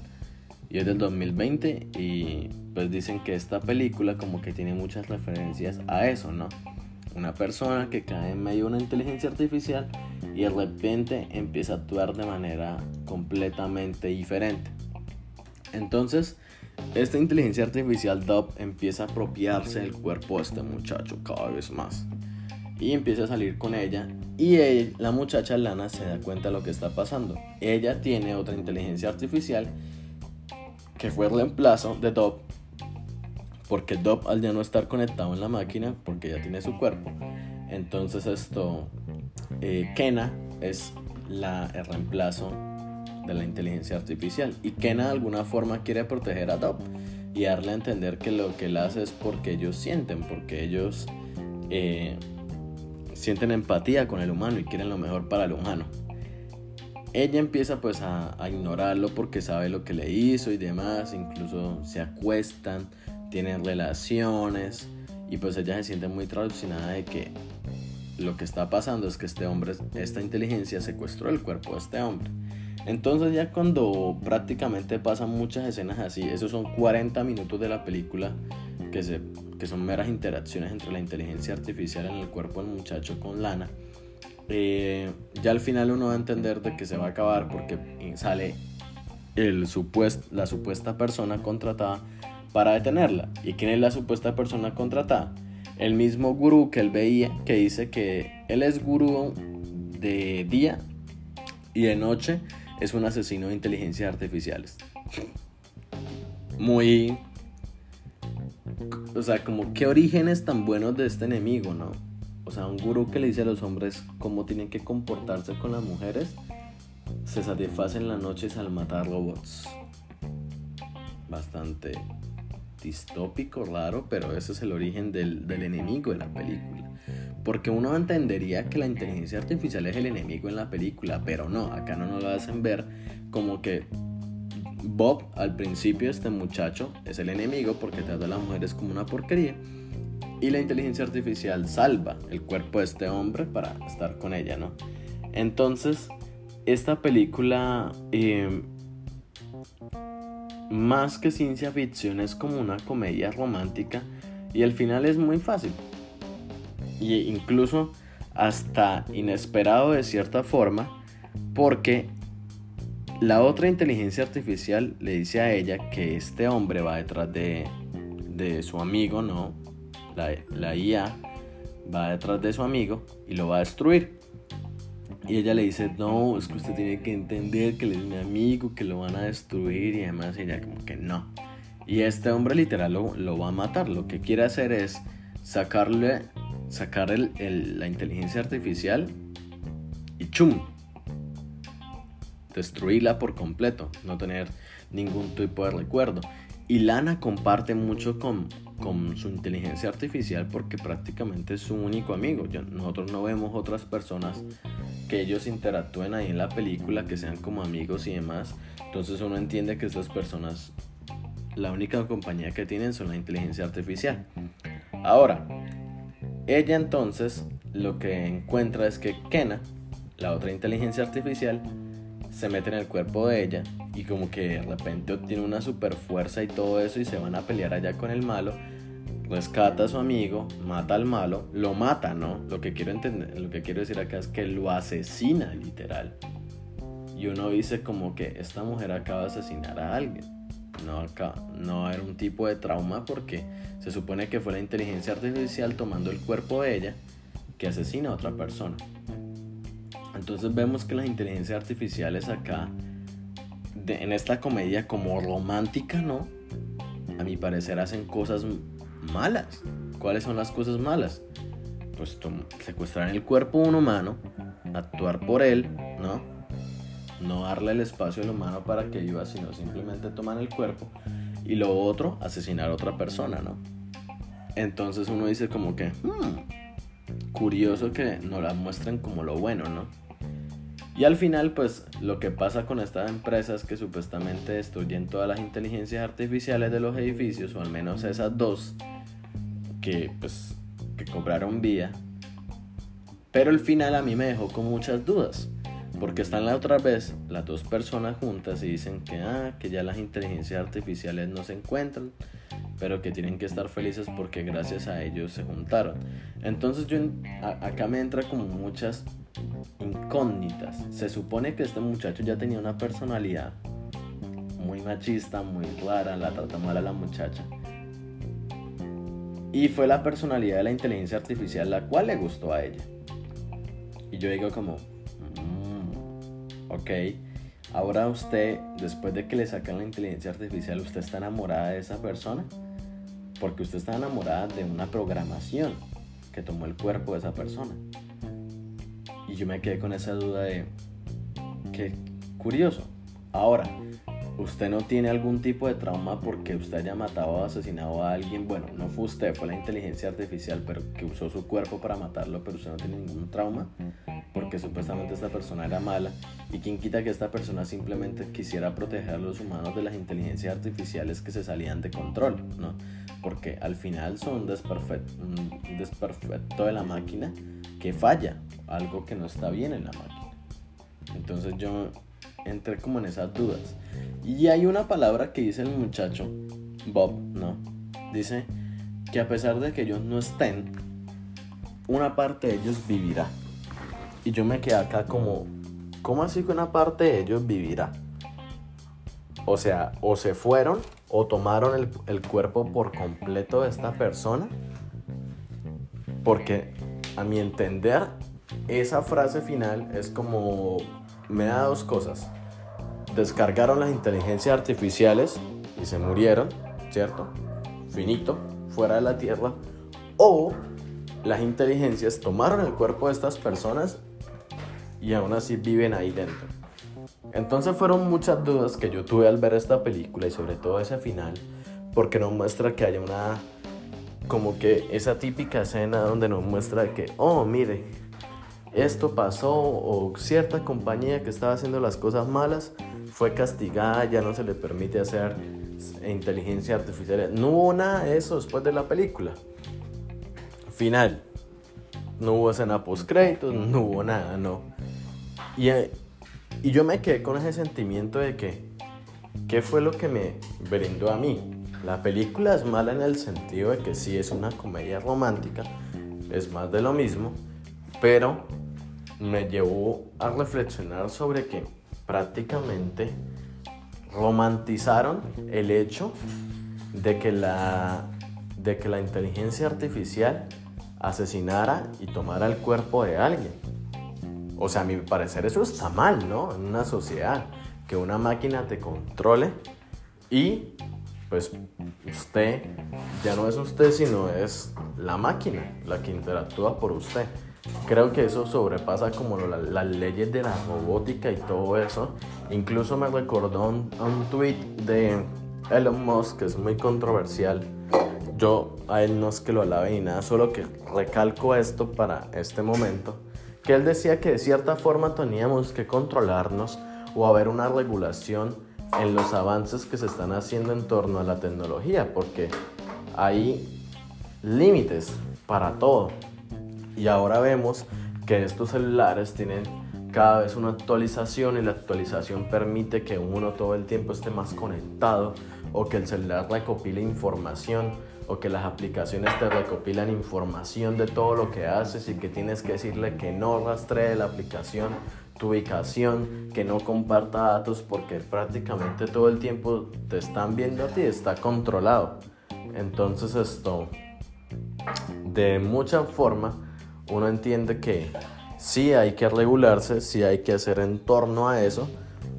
y es del 2020 y pues dicen que esta película como que tiene muchas referencias a eso, ¿no? Una persona que cae en medio de una inteligencia artificial y de repente empieza a actuar de manera completamente diferente. Entonces, esta inteligencia artificial DOP empieza a apropiarse del cuerpo de este muchacho cada vez más. Y empieza a salir con ella y la muchacha Lana se da cuenta de lo que está pasando. Ella tiene otra inteligencia artificial que fue el reemplazo de Dop, porque Dop al ya no estar conectado en la máquina, porque ya tiene su cuerpo, entonces esto, eh, Kena es la, el reemplazo de la inteligencia artificial y Kena de alguna forma quiere proteger a Dop y darle a entender que lo que él hace es porque ellos sienten, porque ellos eh, sienten empatía con el humano y quieren lo mejor para el humano ella empieza pues a, ignorarlo porque sabe lo que le hizo y demás, incluso se acuestan, tienen relaciones y pues ella se siente muy traducinada de que lo que está pasando es que este hombre, esta inteligencia secuestró el cuerpo de este hombre. Entonces ya cuando prácticamente pasan muchas escenas así, esos son 40 minutos de la película que, se, que son meras interacciones entre la inteligencia artificial en el cuerpo del muchacho con Lana eh, ya al final uno va a entender de que se va a acabar porque sale el la supuesta persona contratada para detenerla. ¿Y quién es la supuesta persona contratada? El mismo gurú que él veía, que dice que él es gurú de día y de noche es un asesino de inteligencias artificiales. Muy... O sea, como qué orígenes tan buenos de este enemigo, ¿no? o sea, un gurú que le dice a los hombres cómo tienen que comportarse con las mujeres, se satisface en las noches al matar robots. Bastante distópico, raro, pero ese es el origen del, del enemigo de la película. Porque uno entendería que la inteligencia artificial es el enemigo en la película, pero no, acá no nos lo hacen ver como que Bob al principio, este muchacho, es el enemigo porque trata a las mujeres como una porquería y la inteligencia artificial salva el cuerpo de este hombre para estar con ella, ¿no? Entonces, esta película, em, más que ciencia ficción, es como una comedia romántica y el final es muy fácil. Y incluso hasta inesperado de cierta forma, porque la otra inteligencia artificial le dice a ella que este hombre va detrás de, de su amigo, ¿no? la, IA va detrás de su amigo y lo va a destruir. Y ella le dice, no, es que usted tiene que entender que él es mi amigo, que lo van a destruir y además ella como que no. Y este hombre literal lo, va a matar. Lo que quiere hacer es sacarle, sacar el, la inteligencia artificial y chum, destruirla por completo, no tener ningún tipo de recuerdo. Y Lana comparte mucho con, con su inteligencia artificial porque prácticamente es su único amigo. nosotros no vemos otras personas que ellos interactúen ahí en la película, que sean como amigos y demás. Entonces uno entiende que estas personas, la única compañía que tienen son la inteligencia artificial. Ahora, ella entonces lo que encuentra es que Kena, la otra inteligencia artificial, se mete en el cuerpo de ella y como que de repente obtiene una super fuerza y todo eso y se van a pelear allá con el malo. Rescata a su amigo, mata al malo, lo mata, ¿no? Lo que quiero entender, lo que quiero decir acá es que lo asesina literal. Y uno dice como que esta mujer acaba de asesinar a alguien. No, acá, no era un tipo de trauma porque se supone que fue la inteligencia artificial tomando el cuerpo de ella que asesina a otra persona. Entonces vemos que las inteligencias artificiales acá, en esta comedia como romántica, ¿no? A mi parecer hacen cosas malas. ¿Cuáles son las cosas malas? Pues secuestrar el cuerpo de un humano, actuar por él, ¿no? No darle el espacio al humano para que viva, sino simplemente tomar el cuerpo. Y lo otro, asesinar a otra persona, ¿no? Entonces uno dice como que, hmm, curioso que no la muestren como lo bueno, ¿no? Y al final, pues lo que pasa con estas empresas que supuestamente destruyen todas las inteligencias artificiales de los edificios, o al menos esas dos que pues que cobraron vía. Pero el final a mí me dejó con muchas dudas, porque están la otra vez las dos personas juntas y dicen que ah, que ya las inteligencias artificiales no se encuentran, pero que tienen que estar felices porque gracias a ellos se juntaron. Entonces yo acá me entra como muchas incógnitas. Se supone que este muchacho ya tenía una personalidad muy machista, muy rara, la trata mal a la muchacha. Y fue la personalidad de la inteligencia artificial la cual le gustó a ella. Y yo digo como, ok, ahora usted, después de que le sacan la inteligencia artificial, ¿usted está enamorada de esa persona? Porque usted está enamorada de una programación que tomó el cuerpo de esa persona. Y yo me quedé con esa duda de, qué curioso. Ahora, usted no tiene algún tipo de trauma porque usted haya matado o asesinado a alguien. Bueno, no fue usted, fue la inteligencia artificial, pero que usó su cuerpo para matarlo, pero usted no tiene ningún trauma porque supuestamente esta persona era mala. Y quién quita que esta persona simplemente quisiera proteger a los humanos de las inteligencias artificiales que se salían de control, ¿no? Porque al final son un desperfecto de la máquina que falla, algo que no está bien en la máquina. Entonces yo entré como en esas dudas. Y hay una palabra que dice el muchacho, Bob, ¿no? Dice que a pesar de que ellos no estén, una parte de ellos vivirá. Y yo me quedé acá como, ¿cómo así que una parte de ellos vivirá? O sea, o se fueron o tomaron el, el cuerpo por completo de esta persona. Porque a mi entender, esa frase final es como, me da dos cosas. Descargaron las inteligencias artificiales y se murieron, ¿cierto? Finito, fuera de la Tierra. O las inteligencias tomaron el cuerpo de estas personas y aún así viven ahí dentro. Entonces fueron muchas dudas que yo tuve al ver esta película y sobre todo ese final, porque no muestra que haya una como que esa típica escena donde nos muestra que, oh, mire, esto pasó o cierta compañía que estaba haciendo las cosas malas fue castigada, ya no se le permite hacer inteligencia artificial. No hubo nada de eso después de la película. Final. No hubo escena post créditos, no hubo nada, no. Y, y yo me quedé con ese sentimiento de que, ¿qué fue lo que me brindó a mí? La película es mala en el sentido de que sí es una comedia romántica, es más de lo mismo, pero me llevó a reflexionar sobre que prácticamente romantizaron el hecho de que la, de que la inteligencia artificial asesinara y tomara el cuerpo de alguien. O sea, a mi parecer eso está mal, ¿no? En una sociedad, que una máquina te controle y pues usted ya no es usted, sino es la máquina la que interactúa por usted. Creo que eso sobrepasa como las leyes de la robótica y todo eso. Incluso me recordó un, un tweet de Elon Musk que es muy controversial. Yo a él no es que lo alabe ni nada, solo que recalco esto para este momento. Que él decía que de cierta forma teníamos que controlarnos o haber una regulación en los avances que se están haciendo en torno a la tecnología, porque hay límites para todo. Y ahora vemos que estos celulares tienen cada vez una actualización y la actualización permite que uno todo el tiempo esté más conectado o que el celular recopile información o que las aplicaciones te recopilan información de todo lo que haces y que tienes que decirle que no rastree la aplicación tu ubicación, que no comparta datos porque prácticamente todo el tiempo te están viendo a ti, está controlado. Entonces esto, de mucha forma, uno entiende que sí hay que regularse, sí hay que hacer en torno a eso,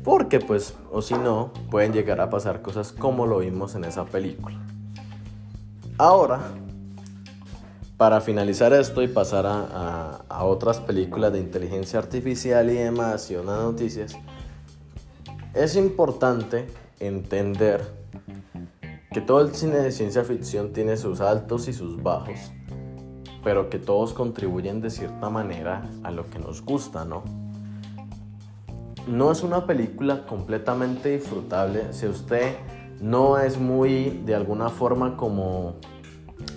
porque pues, o si no, pueden llegar a pasar cosas como lo vimos en esa película. Ahora, para finalizar esto y pasar a, otras películas de inteligencia artificial y demás y unas noticias, es importante entender que todo el cine de ciencia ficción tiene sus altos y sus bajos, pero que todos contribuyen de cierta manera a lo que nos gusta, ¿no? No es una película completamente disfrutable si usted no es muy de alguna forma como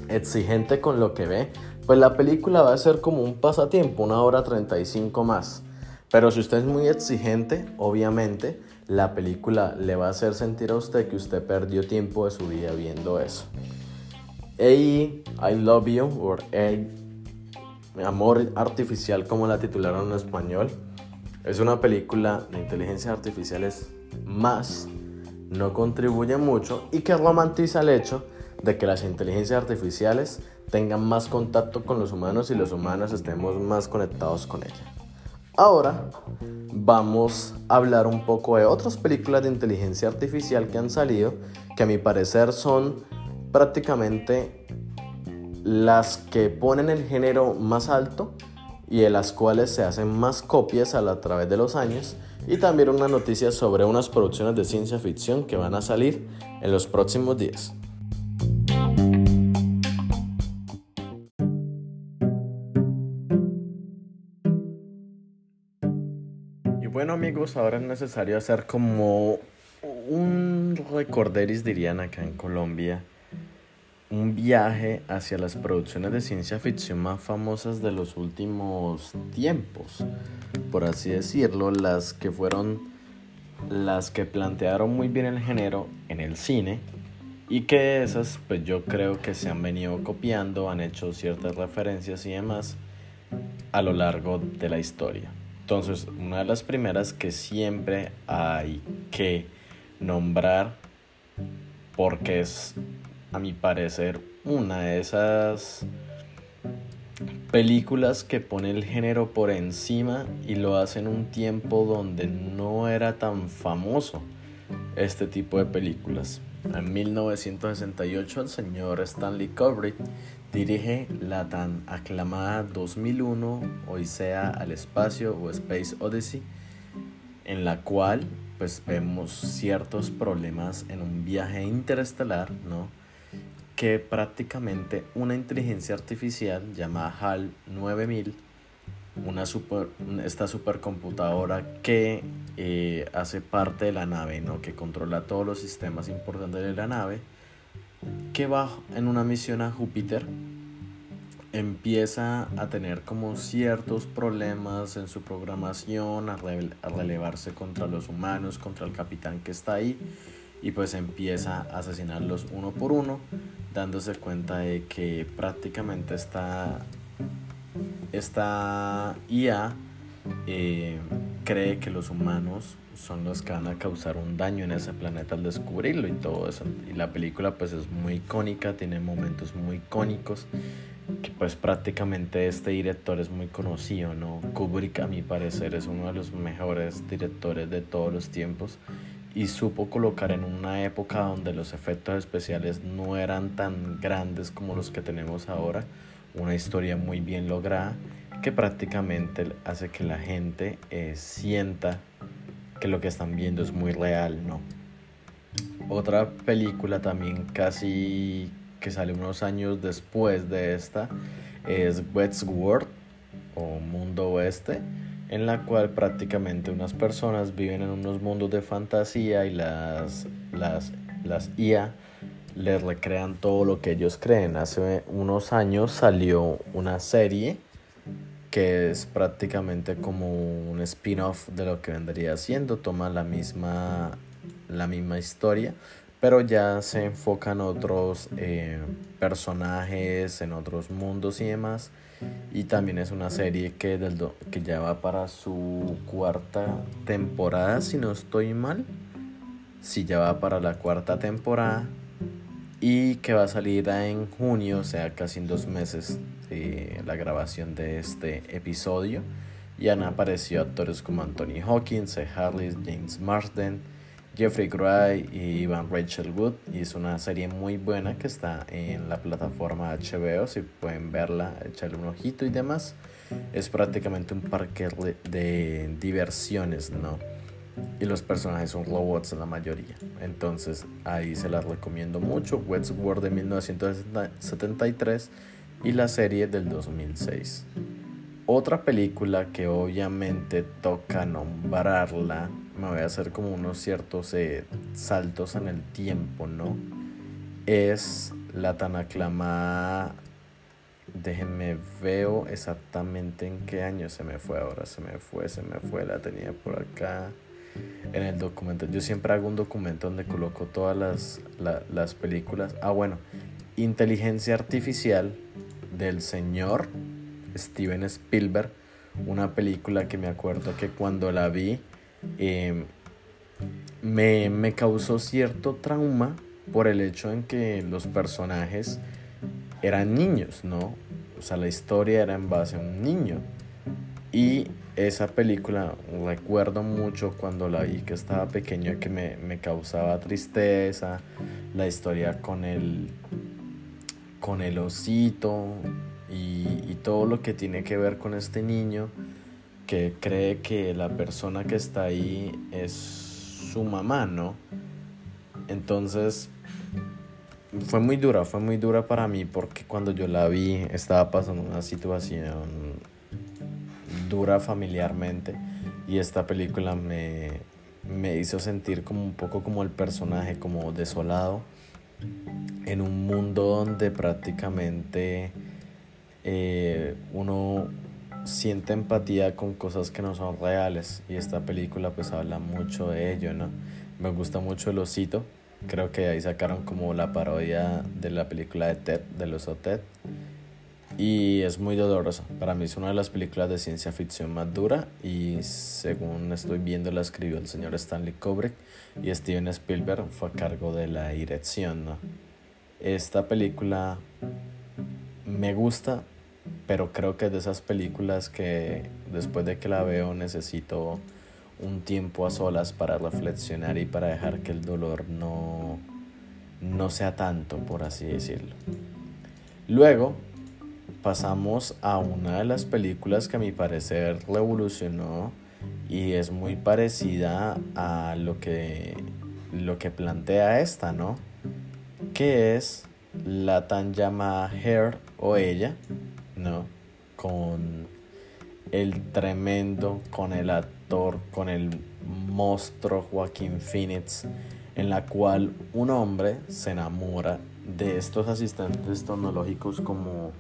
exigente con lo que ve, pues la película va a ser como un pasatiempo, una hora 35 más. Pero si usted es muy exigente, obviamente, la película le va a hacer sentir a usted que usted perdió tiempo de su vida viendo eso. AI, I Love You, o AI, Amor Artificial, como la titularon en español, es una película de inteligencia artificiales más, no contribuye mucho y que romantiza el hecho de que las inteligencias artificiales tengan más contacto con los humanos y los humanos estemos más conectados con ella. Ahora vamos a hablar un poco de otras películas de inteligencia artificial que han salido, que a mi parecer son prácticamente las que ponen el género más alto y de las cuales se hacen más copias a, través de los años y también una noticia sobre unas producciones de ciencia ficción que van a salir en los próximos días. bueno amigos, ahora es necesario hacer como un recorderis, dirían acá en Colombia, un viaje hacia las producciones de ciencia ficción más famosas de los últimos tiempos, por así decirlo, las que fueron las que plantearon muy bien el género en el cine y que esas pues yo creo que se han venido copiando, han hecho ciertas referencias y demás a lo largo de la historia. Entonces, una de las primeras que siempre hay que nombrar, porque es, a mi parecer, una de esas películas que pone el género por encima y lo hace en un tiempo donde no era tan famoso este tipo de películas. En 1968 el señor Stanley Kubrick dirige la tan aclamada 2001 Odisea al espacio o Space Odyssey, en la cual pues vemos ciertos problemas en un viaje interestelar, ¿no? Que prácticamente una inteligencia artificial llamada HAL 9000, una super, esta supercomputadora que eh, hace parte de la nave, ¿no? Que controla todos los sistemas importantes de la nave, que va en una misión a Júpiter empieza a tener como ciertos problemas en su programación, a, relevarse contra los humanos, contra el capitán que está ahí y pues empieza a asesinarlos uno por uno, dándose cuenta de que prácticamente esta, esta IA eh, cree que los humanos son los que van a causar un daño en ese planeta al descubrirlo y todo eso. Y la película pues es muy icónica, tiene momentos muy icónicos, que pues prácticamente este director es muy conocido, ¿no? Kubrick a mi parecer es uno de los mejores directores de todos los tiempos y supo colocar en una época donde los efectos especiales no eran tan grandes como los que tenemos ahora, una historia muy bien lograda que prácticamente hace que la gente eh, sienta que lo que están viendo es muy real, ¿no? Otra película también casi que sale unos años después de esta es Westworld o Mundo Oeste, en la cual prácticamente unas personas viven en unos mundos de fantasía y las, las, las IA les recrean todo lo que ellos creen. Hace unos años salió una serie que es prácticamente como un spin-off de lo que vendría siendo, toma la misma, la misma historia, pero ya se enfoca en otros eh, personajes, en otros mundos y demás. Y también es una serie que, del que ya va para su cuarta temporada, si no estoy mal. Si ya va para la cuarta temporada y que va a salir en junio, o sea, casi en dos meses de la grabación de este episodio. Y han aparecido actores como Anthony Hawkins, Harris, James Marsden, Jeffrey Gray y Ivan Rachel Wood. Y es una serie muy buena que está en la plataforma HBO. Si pueden verla, echarle un ojito y demás. Es prácticamente un parque de diversiones, ¿no? y los personajes son robots la mayoría. Entonces ahí se las recomiendo mucho. Westworld de 1973 y la serie del 2006. Otra película que obviamente toca nombrarla, me voy a hacer como unos ciertos eh, saltos en el tiempo, ¿no? Es la tan aclamada Déjenme veo exactamente en qué año se me fue ahora. Se me fue, se me fue. La tenía por acá en el documento. Yo siempre hago un documento donde coloco todas las, las películas. Ah, bueno, Inteligencia Artificial del señor Steven Spielberg. Una película que me acuerdo que cuando la vi em, me, me causó cierto trauma por el hecho en que los personajes eran niños, ¿no? O sea, la historia era en base a un niño. Y esa película recuerdo mucho cuando la vi que estaba pequeño que me, me causaba tristeza, la historia con el, con el osito y, y, todo lo que tiene que ver con este niño que cree que la persona que está ahí es su mamá, ¿no? Entonces fue muy dura, fue muy dura para mí porque cuando yo la vi estaba pasando una situación dura familiarmente y esta película me, me hizo sentir como un poco como el personaje, como desolado, en un mundo donde prácticamente eh, uno siente empatía con cosas que no son reales y esta película pues habla mucho de ello, ¿no? Me gusta mucho el osito, creo que ahí sacaron como la parodia de la película de Ted, de los Ted y es muy dolorosa. Para mí es una de las películas de ciencia ficción más dura y según estoy viendo la escribió el señor Stanley Kubrick y Steven Spielberg fue a cargo de la dirección. ¿no? Esta película me gusta, pero creo que es de esas películas que después de que la veo necesito un tiempo a solas para reflexionar y para dejar que el dolor no, no sea tanto, por así decirlo. Luego, pasamos a una de las películas que a mi parecer revolucionó y es muy parecida a lo que, lo que plantea esta, ¿no? Que es la tan llamada Her o ella, ¿no? Con el tremendo, con el actor, con el monstruo Joaquín Phoenix, en la cual un hombre se enamora de estos asistentes tecnológicos como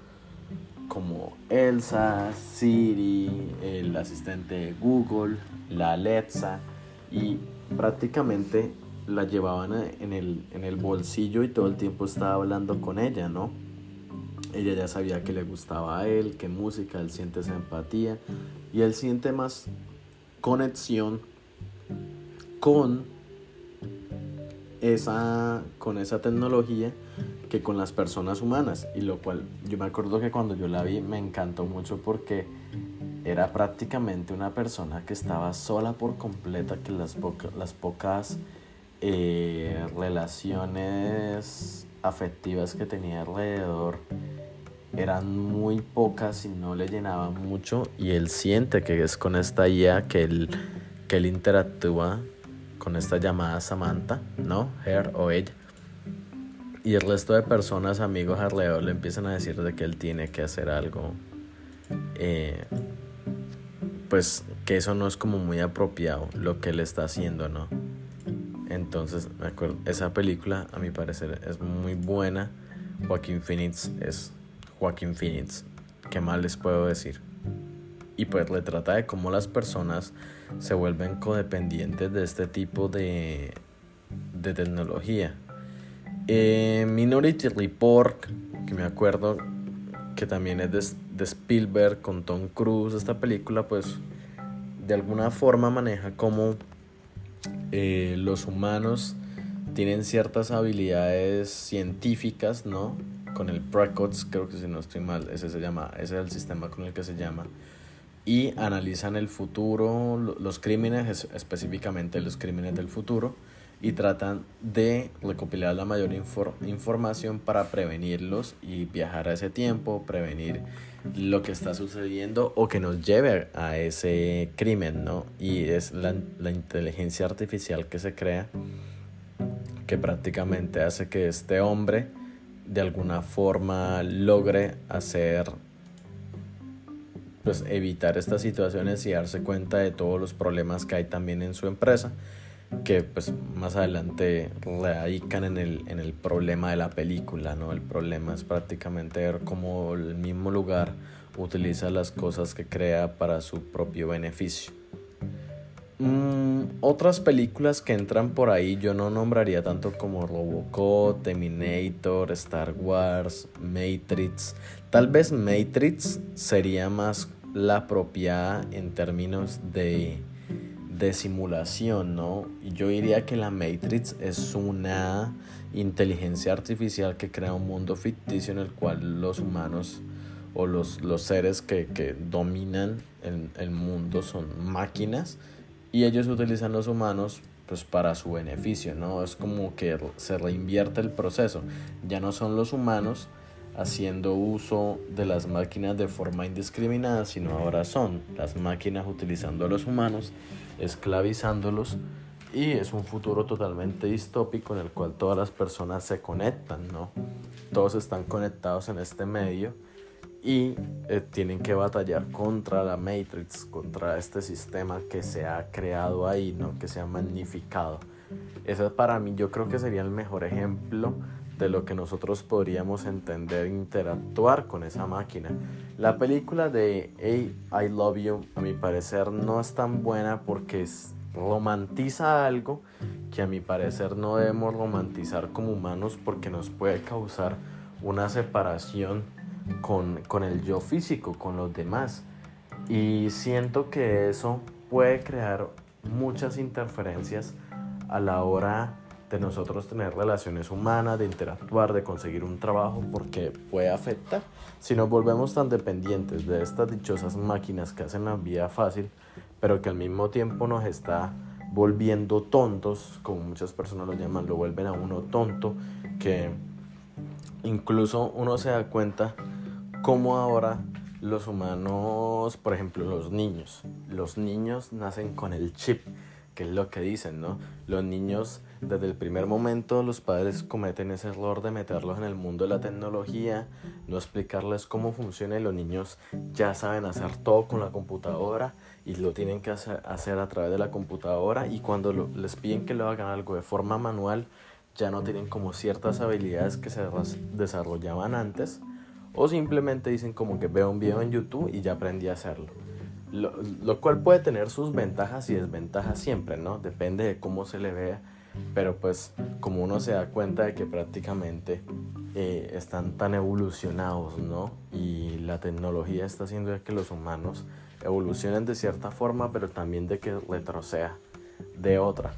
como Elsa, Siri, el asistente de Google, la Alexa y prácticamente la llevaban en el, en el bolsillo y todo el tiempo estaba hablando con ella, ¿no? Ella ya sabía que le gustaba a él, qué música, él siente esa empatía y él siente más conexión con esa, con esa tecnología que con las personas humanas. Y lo cual yo me acuerdo que cuando yo la vi me encantó mucho porque era prácticamente una persona que estaba sola por completa, que las, pocas eh, relaciones afectivas que tenía alrededor eran muy pocas y no le llenaban mucho y él siente que es con esta IA que él, que él interactúa con esta llamada Samantha, ¿no? Her o ella. Y el resto de personas, amigos alrededor, le empiezan a decir de que él tiene que hacer algo. Eh, pues que eso no es como muy apropiado lo que él está haciendo, ¿no? Entonces, me acuerdo, esa película a mi parecer es muy buena. Joaquín Phoenix es Joaquín Phoenix. ¿Qué más les puedo decir? Y pues le trata de cómo las personas se vuelven codependientes de este tipo de, de tecnología. Eh, Minority Report, que me acuerdo que también es de, de Spielberg con Tom Cruise, esta película pues de alguna forma maneja cómo eh, los humanos tienen ciertas habilidades científicas, ¿no? Con el Precots, creo que si no estoy mal, ese se llama, ese es el sistema con el que se llama. Y analizan el futuro, los crímenes, específicamente los crímenes del futuro, y tratan de recopilar la mayor información para prevenirlos y viajar a ese tiempo, prevenir lo que está sucediendo o que nos lleve a ese crimen, ¿no? Y es la, la inteligencia artificial que se crea que prácticamente hace que este hombre de alguna forma logre hacer pues evitar estas situaciones y darse cuenta de todos los problemas que hay también en su empresa que pues más adelante radican en el, en el problema de la película, ¿no? El problema es prácticamente ver cómo el mismo lugar utiliza las cosas que crea para su propio beneficio. Mm, otras películas que entran por ahí yo no nombraría tanto como Robocop, Terminator, Star Wars, Matrix. Tal vez Matrix sería más la apropiada en términos de de simulación, ¿no? Yo diría que la Matrix es una inteligencia artificial que crea un mundo ficticio en el cual los humanos o los, los seres que, que dominan el, el, mundo son máquinas y ellos utilizan los humanos pues para su beneficio, ¿no? Es como que se reinvierte el proceso. Ya no son los humanos haciendo uso de las máquinas de forma indiscriminada, sino ahora son las máquinas utilizando a los humanos esclavizándolos y es un futuro totalmente distópico en el cual todas las personas se conectan, ¿no? Todos están conectados en este medio y eh, tienen que batallar contra la Matrix, contra este sistema que se ha creado ahí, ¿no? Que se ha magnificado. Ese para mí yo creo que sería el mejor ejemplo de lo que nosotros podríamos entender e interactuar con esa máquina. La película de Hey, I Love You, a mi parecer, no es tan buena porque romantiza algo que a mi parecer no debemos romantizar como humanos porque nos puede causar una separación con, con el yo físico, con los demás. Y siento que eso puede crear muchas interferencias a la hora de nosotros tener relaciones humanas, de interactuar, de conseguir un trabajo, porque puede afectar. Si nos volvemos tan dependientes de estas dichosas máquinas que hacen la vida fácil, pero que al mismo tiempo nos está volviendo tontos, como muchas personas lo llaman, lo vuelven a uno tonto, que incluso uno se da cuenta cómo ahora los humanos, por ejemplo los niños, los niños nacen con el chip que es lo que dicen, ¿no? Los niños, desde el primer momento, los padres cometen ese error de meterlos en el mundo de la tecnología, no explicarles cómo funciona y los niños ya saben hacer todo con la computadora y lo tienen que hacer, a través de la computadora y cuando les piden que lo hagan algo de forma manual, ya no tienen como ciertas habilidades que se desarrollaban antes o simplemente dicen como que veo un video en YouTube y ya aprendí a hacerlo. Lo, cual puede tener sus ventajas y desventajas siempre, ¿no? Depende de cómo se le vea. Pero pues como uno se da cuenta de que prácticamente eh, están tan evolucionados, ¿no? Y la tecnología está haciendo que los humanos evolucionen de cierta forma, pero también de que retroceda de otra.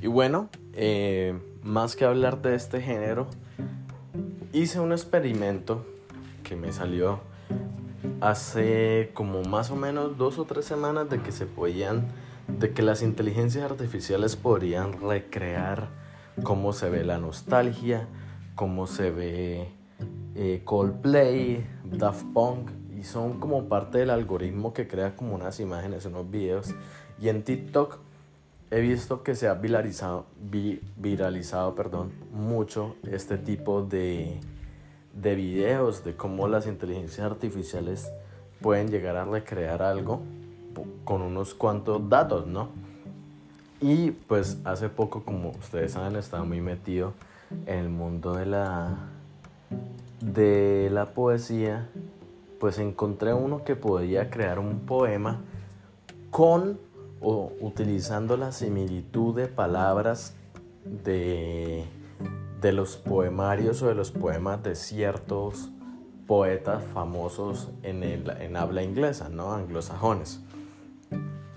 Y bueno, eh, más que hablar de este género, hice un experimento que me salió hace como más o menos dos o tres semanas de que se podían, de que las inteligencias artificiales podrían recrear cómo se ve la nostalgia, cómo se ve eh, Coldplay, Daft Punk, y son como parte del algoritmo que crea como unas imágenes, unos videos. Y en TikTok he visto que se ha viralizado, viralizado perdón, mucho este tipo de, de videos de cómo las inteligencias artificiales pueden llegar a recrear algo con unos cuantos datos, ¿no? Y pues hace poco, como ustedes saben, estaba muy metido en el mundo de la de la poesía, pues encontré uno que podía crear un poema con o utilizando la similitud de palabras de, de los poemarios o de los poemas de ciertos poetas famosos en, en habla inglesa, ¿no? Anglosajones.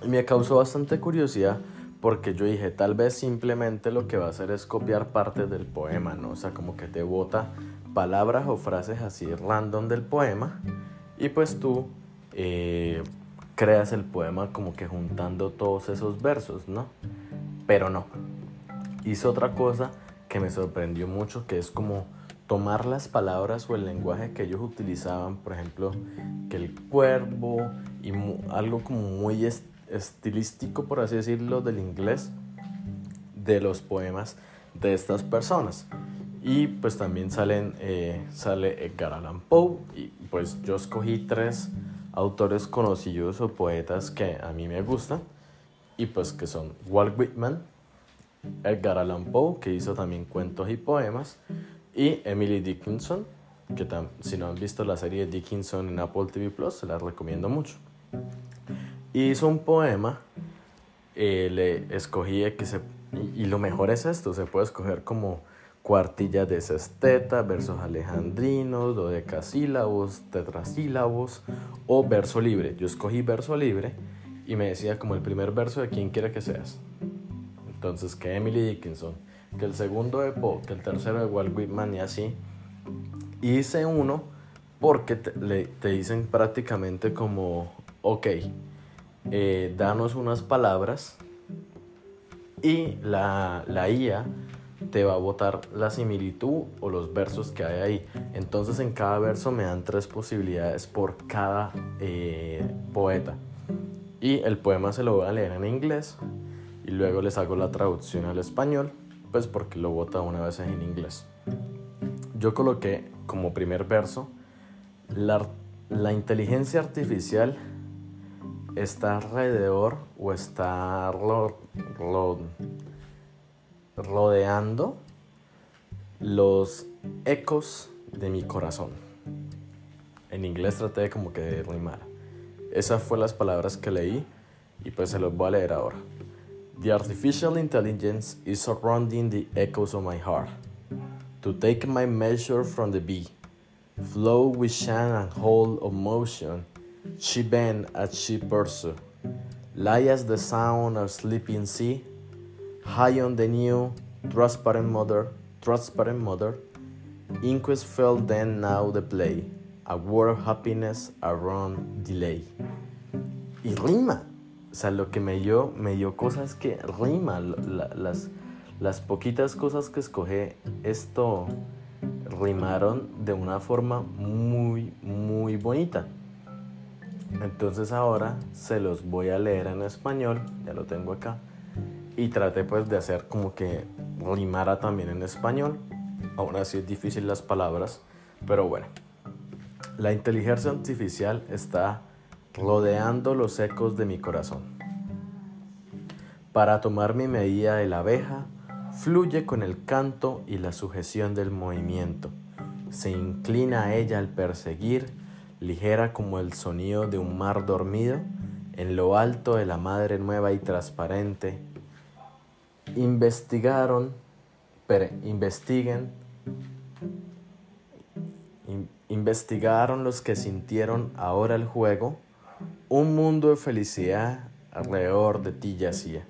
Y me causó bastante curiosidad porque yo dije, tal vez simplemente lo que va a hacer es copiar partes del poema, ¿no? O sea, como que te bota palabras o frases así random del poema y pues tú eh, creas el poema como que juntando todos esos versos, ¿no? Pero no. Hizo otra cosa que me sorprendió mucho, que es como tomar las palabras o el lenguaje que ellos utilizaban, por ejemplo, que el cuervo y algo como muy estilístico, por así decirlo, del inglés, de los poemas de estas personas. Y pues también salen, eh, sale Edgar Allan Poe y pues yo escogí tres autores conocidos o poetas que a mí me gustan y pues que son Walt Whitman, Edgar Allan Poe, que hizo también cuentos y poemas, y Emily Dickinson, que si no han visto la serie Dickinson en Apple TV Plus, se la recomiendo mucho. Hizo un poema, eh, le escogí que se... Y, y lo mejor es esto, se puede escoger como cuartillas de sexteta, versos alejandrinos, dodecasílabos, tetrasílabos o verso libre. Yo escogí verso libre y me decía como el primer verso de quien quiera que seas. Entonces que Emily Dickinson, que el segundo de Poe, que el tercero de Walt Whitman y así. Hice uno porque te, dicen prácticamente como, ok, eh, danos unas palabras y la, la IA te va a botar la similitud o los versos que hay ahí. Entonces en cada verso me dan tres posibilidades por cada eh, poeta. Y el poema se lo voy a leer en inglés y luego les hago la traducción al español, pues porque lo bota una vez en inglés. Yo coloqué como primer verso, la, la inteligencia artificial está alrededor o está rodeando los ecos de mi corazón. En inglés traté de como que rimar. Esas fueron las palabras que leí y pues se los voy a leer ahora. The artificial intelligence is surrounding the echoes of my heart. To take my measure from the bee, flow with shine and hold of motion, she bend as she pursue. Lie as the sound of sleeping sea, High on the new transparent mother, transparent mother, inquest felt then now the play, a word of happiness around delay. Y rima, o sea, lo que me dio, me dio cosas que rima, las, las poquitas cosas que escogí, esto rimaron de una forma muy, muy bonita. Entonces ahora se los voy a leer en español, ya lo tengo acá y traté pues de hacer como que rimara también en español. Aún así es difícil las palabras, pero bueno. La inteligencia artificial está rodeando los ecos de mi corazón. Para tomar mi medida de la abeja, fluye con el canto y la sujeción del movimiento. Se inclina a ella al perseguir, ligera como el sonido de un mar dormido, en lo alto de la madre nueva y transparente, investigaron, investiguen, investigaron los que sintieron ahora el juego, un mundo de felicidad alrededor de ti yacía.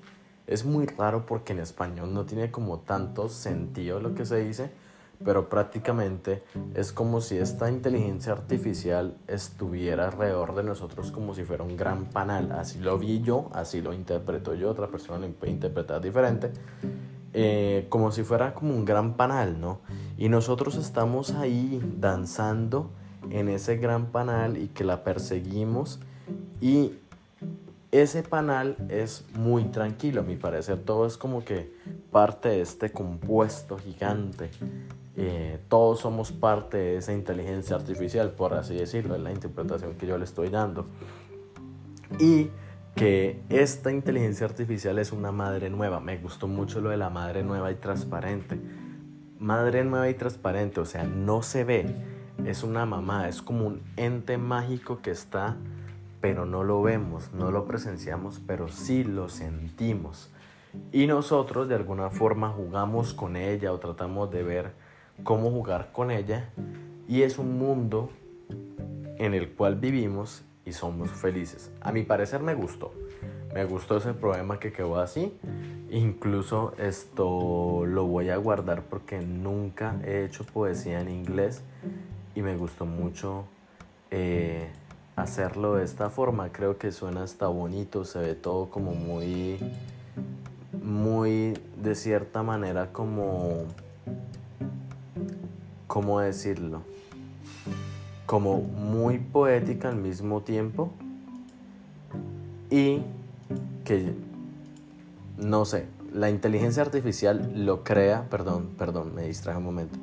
Es muy raro porque en español no tiene como tanto sentido lo que se dice, pero prácticamente es como si esta inteligencia artificial estuviera alrededor de nosotros como si fuera un gran panal. Así lo vi yo, así lo interpreto yo, otra persona lo puede interpretar diferente. Eh, como si fuera como un gran panal, ¿no? Y nosotros estamos ahí danzando en ese gran panal y que la perseguimos y ese panal es muy tranquilo, a mi parecer todo es como que parte de este compuesto gigante. Eh, todos somos parte de esa inteligencia artificial, por así decirlo, es la interpretación que yo le estoy dando. Y que esta inteligencia artificial es una madre nueva. Me gustó mucho lo de la madre nueva y transparente. Madre nueva y transparente, o sea, no se ve. Es una mamá, es como un ente mágico que está pero no lo vemos, no lo presenciamos, pero sí lo sentimos. Y nosotros de alguna forma jugamos con ella o tratamos de ver cómo jugar con ella. Y es un mundo en el cual vivimos y somos felices. A mi parecer me gustó. Me gustó ese problema que quedó así. Incluso esto lo voy a guardar porque nunca he hecho poesía en inglés y me gustó mucho eh, hacerlo de esta forma. Creo que suena hasta bonito, se ve todo como muy, muy de cierta manera como, ¿cómo decirlo? Como muy poética al mismo tiempo y que, no sé, la inteligencia artificial lo crea, perdón, perdón, me distraje un momento.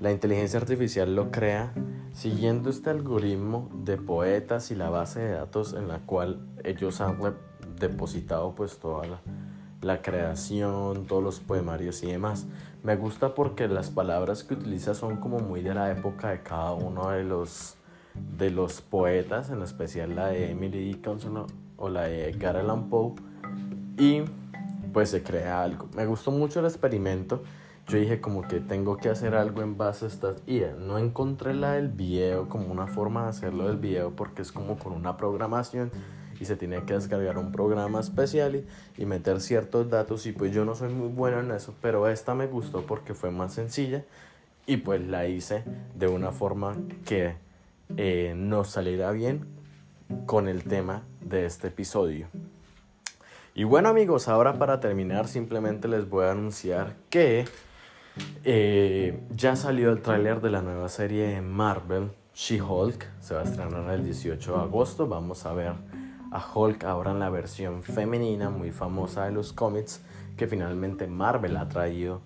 La inteligencia artificial lo crea siguiendo este algoritmo de poetas y la base de datos en la cual ellos han depositado pues toda la, la creación, todos los poemarios y demás. Me gusta porque las palabras que utiliza son como muy de la época de cada uno de los, de los poetas, en especial la de Emily Dickinson o la de Edgar Allan Poe. Y pues se crea algo. Me gustó mucho el experimento yo dije como que tengo que hacer algo en base a estas ideas. No encontré la del video como una forma de hacerlo del video porque es como con una programación y se tiene que descargar un programa especial y, meter ciertos datos y pues yo no soy muy bueno en eso, pero esta me gustó porque fue más sencilla y pues la hice de una forma que eh, nos saliera bien con el tema de este episodio. Y bueno amigos, ahora para terminar simplemente les voy a anunciar que eh, ya salió el tráiler de la nueva serie Marvel, She-Hulk. Se va a estrenar el 18 de agosto. Vamos a ver a Hulk ahora en la versión femenina muy famosa de los cómics que finalmente Marvel ha traído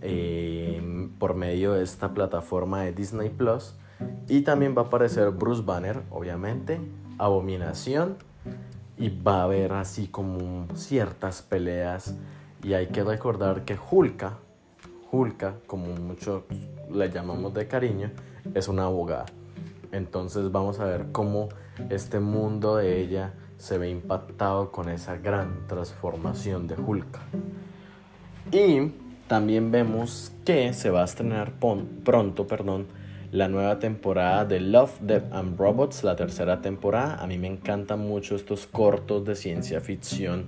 eh, por medio de esta plataforma de Disney Plus. Y también va a aparecer Bruce Banner, obviamente, Abominación. Y va a haber así como ciertas peleas. Y hay que recordar que Hulka, Hulka, como muchos le llamamos de cariño, es una abogada. Entonces vamos a ver cómo este mundo de ella se ve impactado con esa gran transformación de Hulka. Y también vemos que se va a estrenar pronto, perdón, la nueva temporada de Love, Death and Robots, la tercera temporada. A mí me encantan mucho estos cortos de ciencia ficción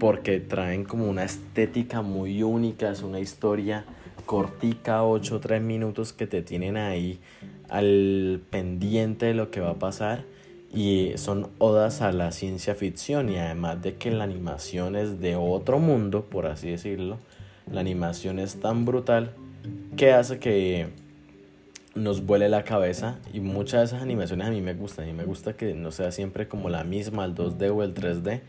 porque traen como una estética muy única, es una historia cortica, 8 o 3 minutos que te tienen ahí al pendiente de lo que va a pasar y son odas a la ciencia ficción y además de que la animación es de otro mundo, por así decirlo, la animación es tan brutal que hace que nos vuele la cabeza y muchas de esas animaciones a mí me gustan, a mí me gusta que no sea siempre como la misma, el 2D o el 3D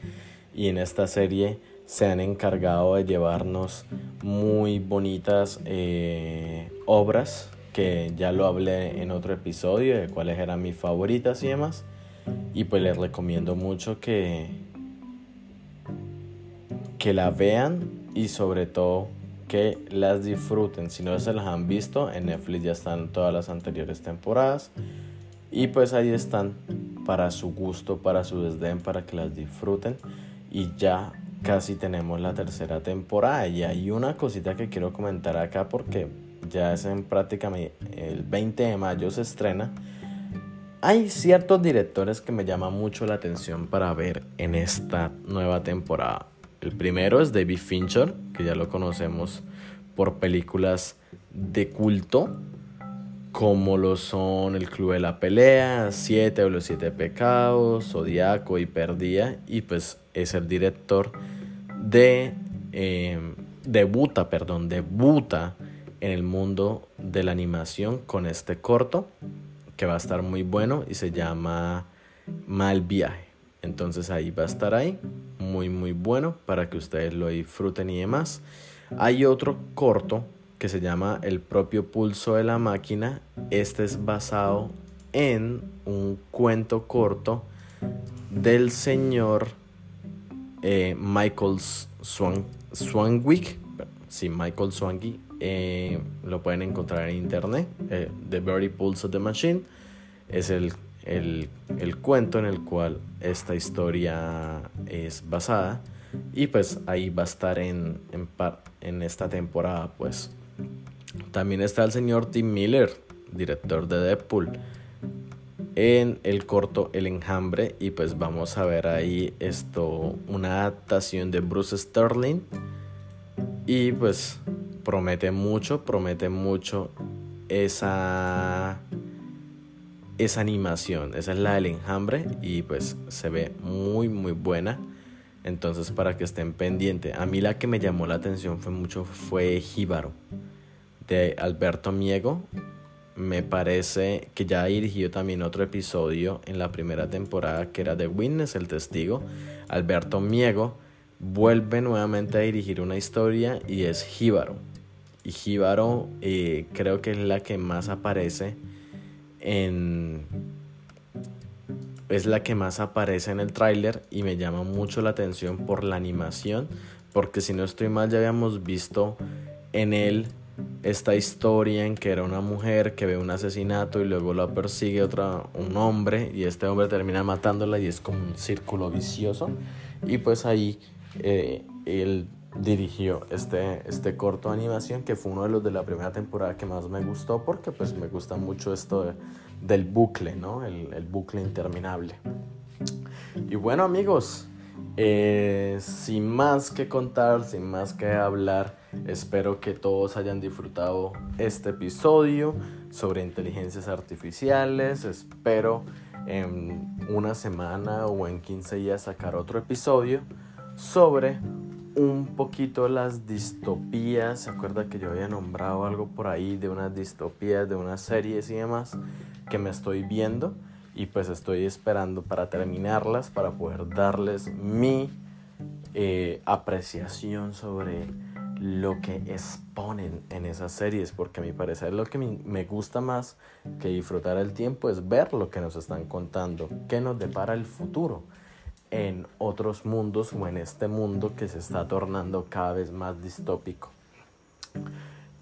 y en esta serie se han encargado de llevarnos muy bonitas eh, obras que ya lo hablé en otro episodio de cuáles eran mis favoritas y demás y pues les recomiendo mucho que que la vean y sobre todo que las disfruten si no se las han visto en Netflix ya están todas las anteriores temporadas y pues ahí están para su gusto para su desdén para que las disfruten y ya casi tenemos la tercera temporada. Y hay una cosita que quiero comentar acá porque ya es en prácticamente el 20 de mayo se estrena. Hay ciertos directores que me llaman mucho la atención para ver en esta nueva temporada. El primero es David Fincher, que ya lo conocemos por películas de culto, como lo son El Club de la Pelea, Siete o los Siete Pecados, Zodiaco y Perdía, y pues es el director de, eh, debuta, perdón, debuta en el mundo de la animación con este corto que va a estar muy bueno y se llama Mal Viaje. Entonces ahí va a estar ahí, muy muy bueno para que ustedes lo disfruten y demás. Hay otro corto que se llama El propio pulso de la máquina. Este es basado en un cuento corto del señor eh, Michael Swan, Swanwick. Sí, Michael Swanwick. Eh, lo pueden encontrar en internet. Eh, the Very Pulse of the Machine. Es el, el, el cuento en el cual esta historia es basada. Y pues ahí va a estar en, en, en esta temporada, pues. También está el señor Tim Miller, director de Deadpool, en el corto El Enjambre. Y pues vamos a ver ahí esto, una adaptación de Bruce Sterling. Y pues promete mucho, promete mucho esa, esa animación. Esa es la del Enjambre y pues se ve muy, muy buena. Entonces para que estén pendientes. A mí la que me llamó la atención fue mucho fue Jíbaro de Alberto Miego. Me parece que ya ha dirigido también otro episodio en la primera temporada que era de Witness, el testigo. Alberto Miego vuelve nuevamente a dirigir una historia y es Jíbaro. Y Jíbaro eh, creo que es la que más aparece en... Es la que más aparece en el tráiler y me llama mucho la atención por la animación. Porque si no estoy mal ya habíamos visto en él esta historia en que era una mujer que ve un asesinato y luego la persigue otra, un hombre y este hombre termina matándola y es como un círculo vicioso y pues ahí eh, él dirigió este, este corto animación que fue uno de los de la primera temporada que más me gustó porque pues me gusta mucho esto del bucle, ¿no? El, el, bucle interminable. Y bueno amigos, eh, sin más que contar, sin más que hablar, espero que todos hayan disfrutado este episodio sobre inteligencias artificiales. Espero en una semana o en 15 días sacar otro episodio sobre un poquito las distopías. ¿Se acuerda que yo había nombrado algo por ahí de unas distopías, de unas series y demás que me estoy viendo? y pues estoy esperando para terminarlas para poder darles mi eh, apreciación sobre lo que exponen en esas series porque a mi parecer lo que me gusta más que disfrutar el tiempo es ver lo que nos están contando, qué nos depara el futuro en otros mundos o en este mundo que se está tornando cada vez más distópico.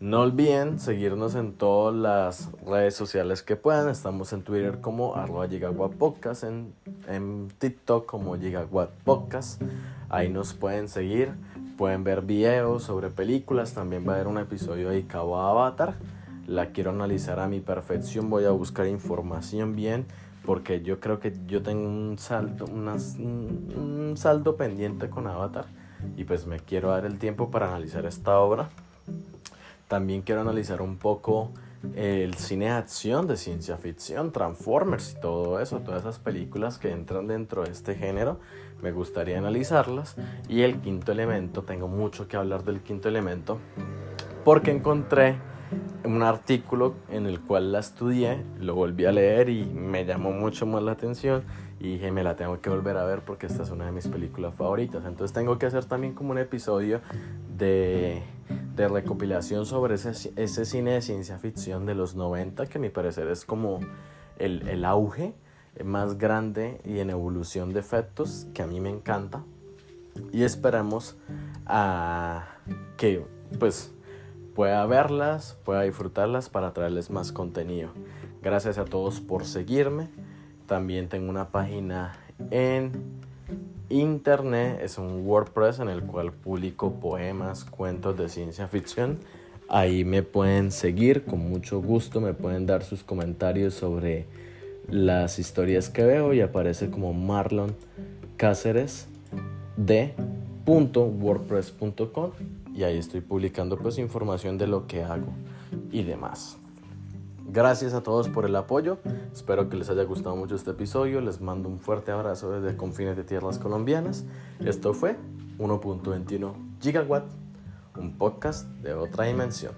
No olviden seguirnos en todas las redes sociales que puedan. Estamos en Twitter como arroba en, en TikTok como Gigawatt Podcast. Ahí nos pueden seguir, pueden ver videos sobre películas. También va a haber un episodio dedicado a Avatar. La quiero analizar a mi perfección. Voy a buscar información bien porque yo creo que yo tengo un saldo, un saldo pendiente con Avatar y pues me quiero dar el tiempo para analizar esta obra. También quiero analizar un poco el cine de acción, de ciencia ficción, Transformers y todo eso, todas esas películas que entran dentro de este género, me gustaría analizarlas. Y el quinto elemento, tengo mucho que hablar del quinto elemento, porque encontré un artículo en el cual la estudié, lo volví a leer y me llamó mucho más la atención y dije, me la tengo que volver a ver porque esta es una de mis películas favoritas. Entonces tengo que hacer también como un episodio de de recopilación sobre ese, ese, cine de ciencia ficción de los 90, que a mi parecer es como el, el auge más grande y en evolución de efectos, que a mí me encanta. Y esperamos a que pues pueda verlas, pueda disfrutarlas para traerles más contenido. Gracias a todos por seguirme. También tengo una página en internet es un WordPress en el cual publico poemas, cuentos de ciencia ficción. Ahí me pueden seguir con mucho gusto, me pueden dar sus comentarios sobre las historias que veo y aparece como Marlon Cáceres de .wordpress.com y ahí estoy publicando pues información de lo que hago y demás. Gracias a todos por el apoyo. Espero que les haya gustado mucho este episodio. Les mando un fuerte abrazo desde Confines de Tierras Colombianas. Esto fue 1.21 Gigawatt, un podcast de otra dimensión.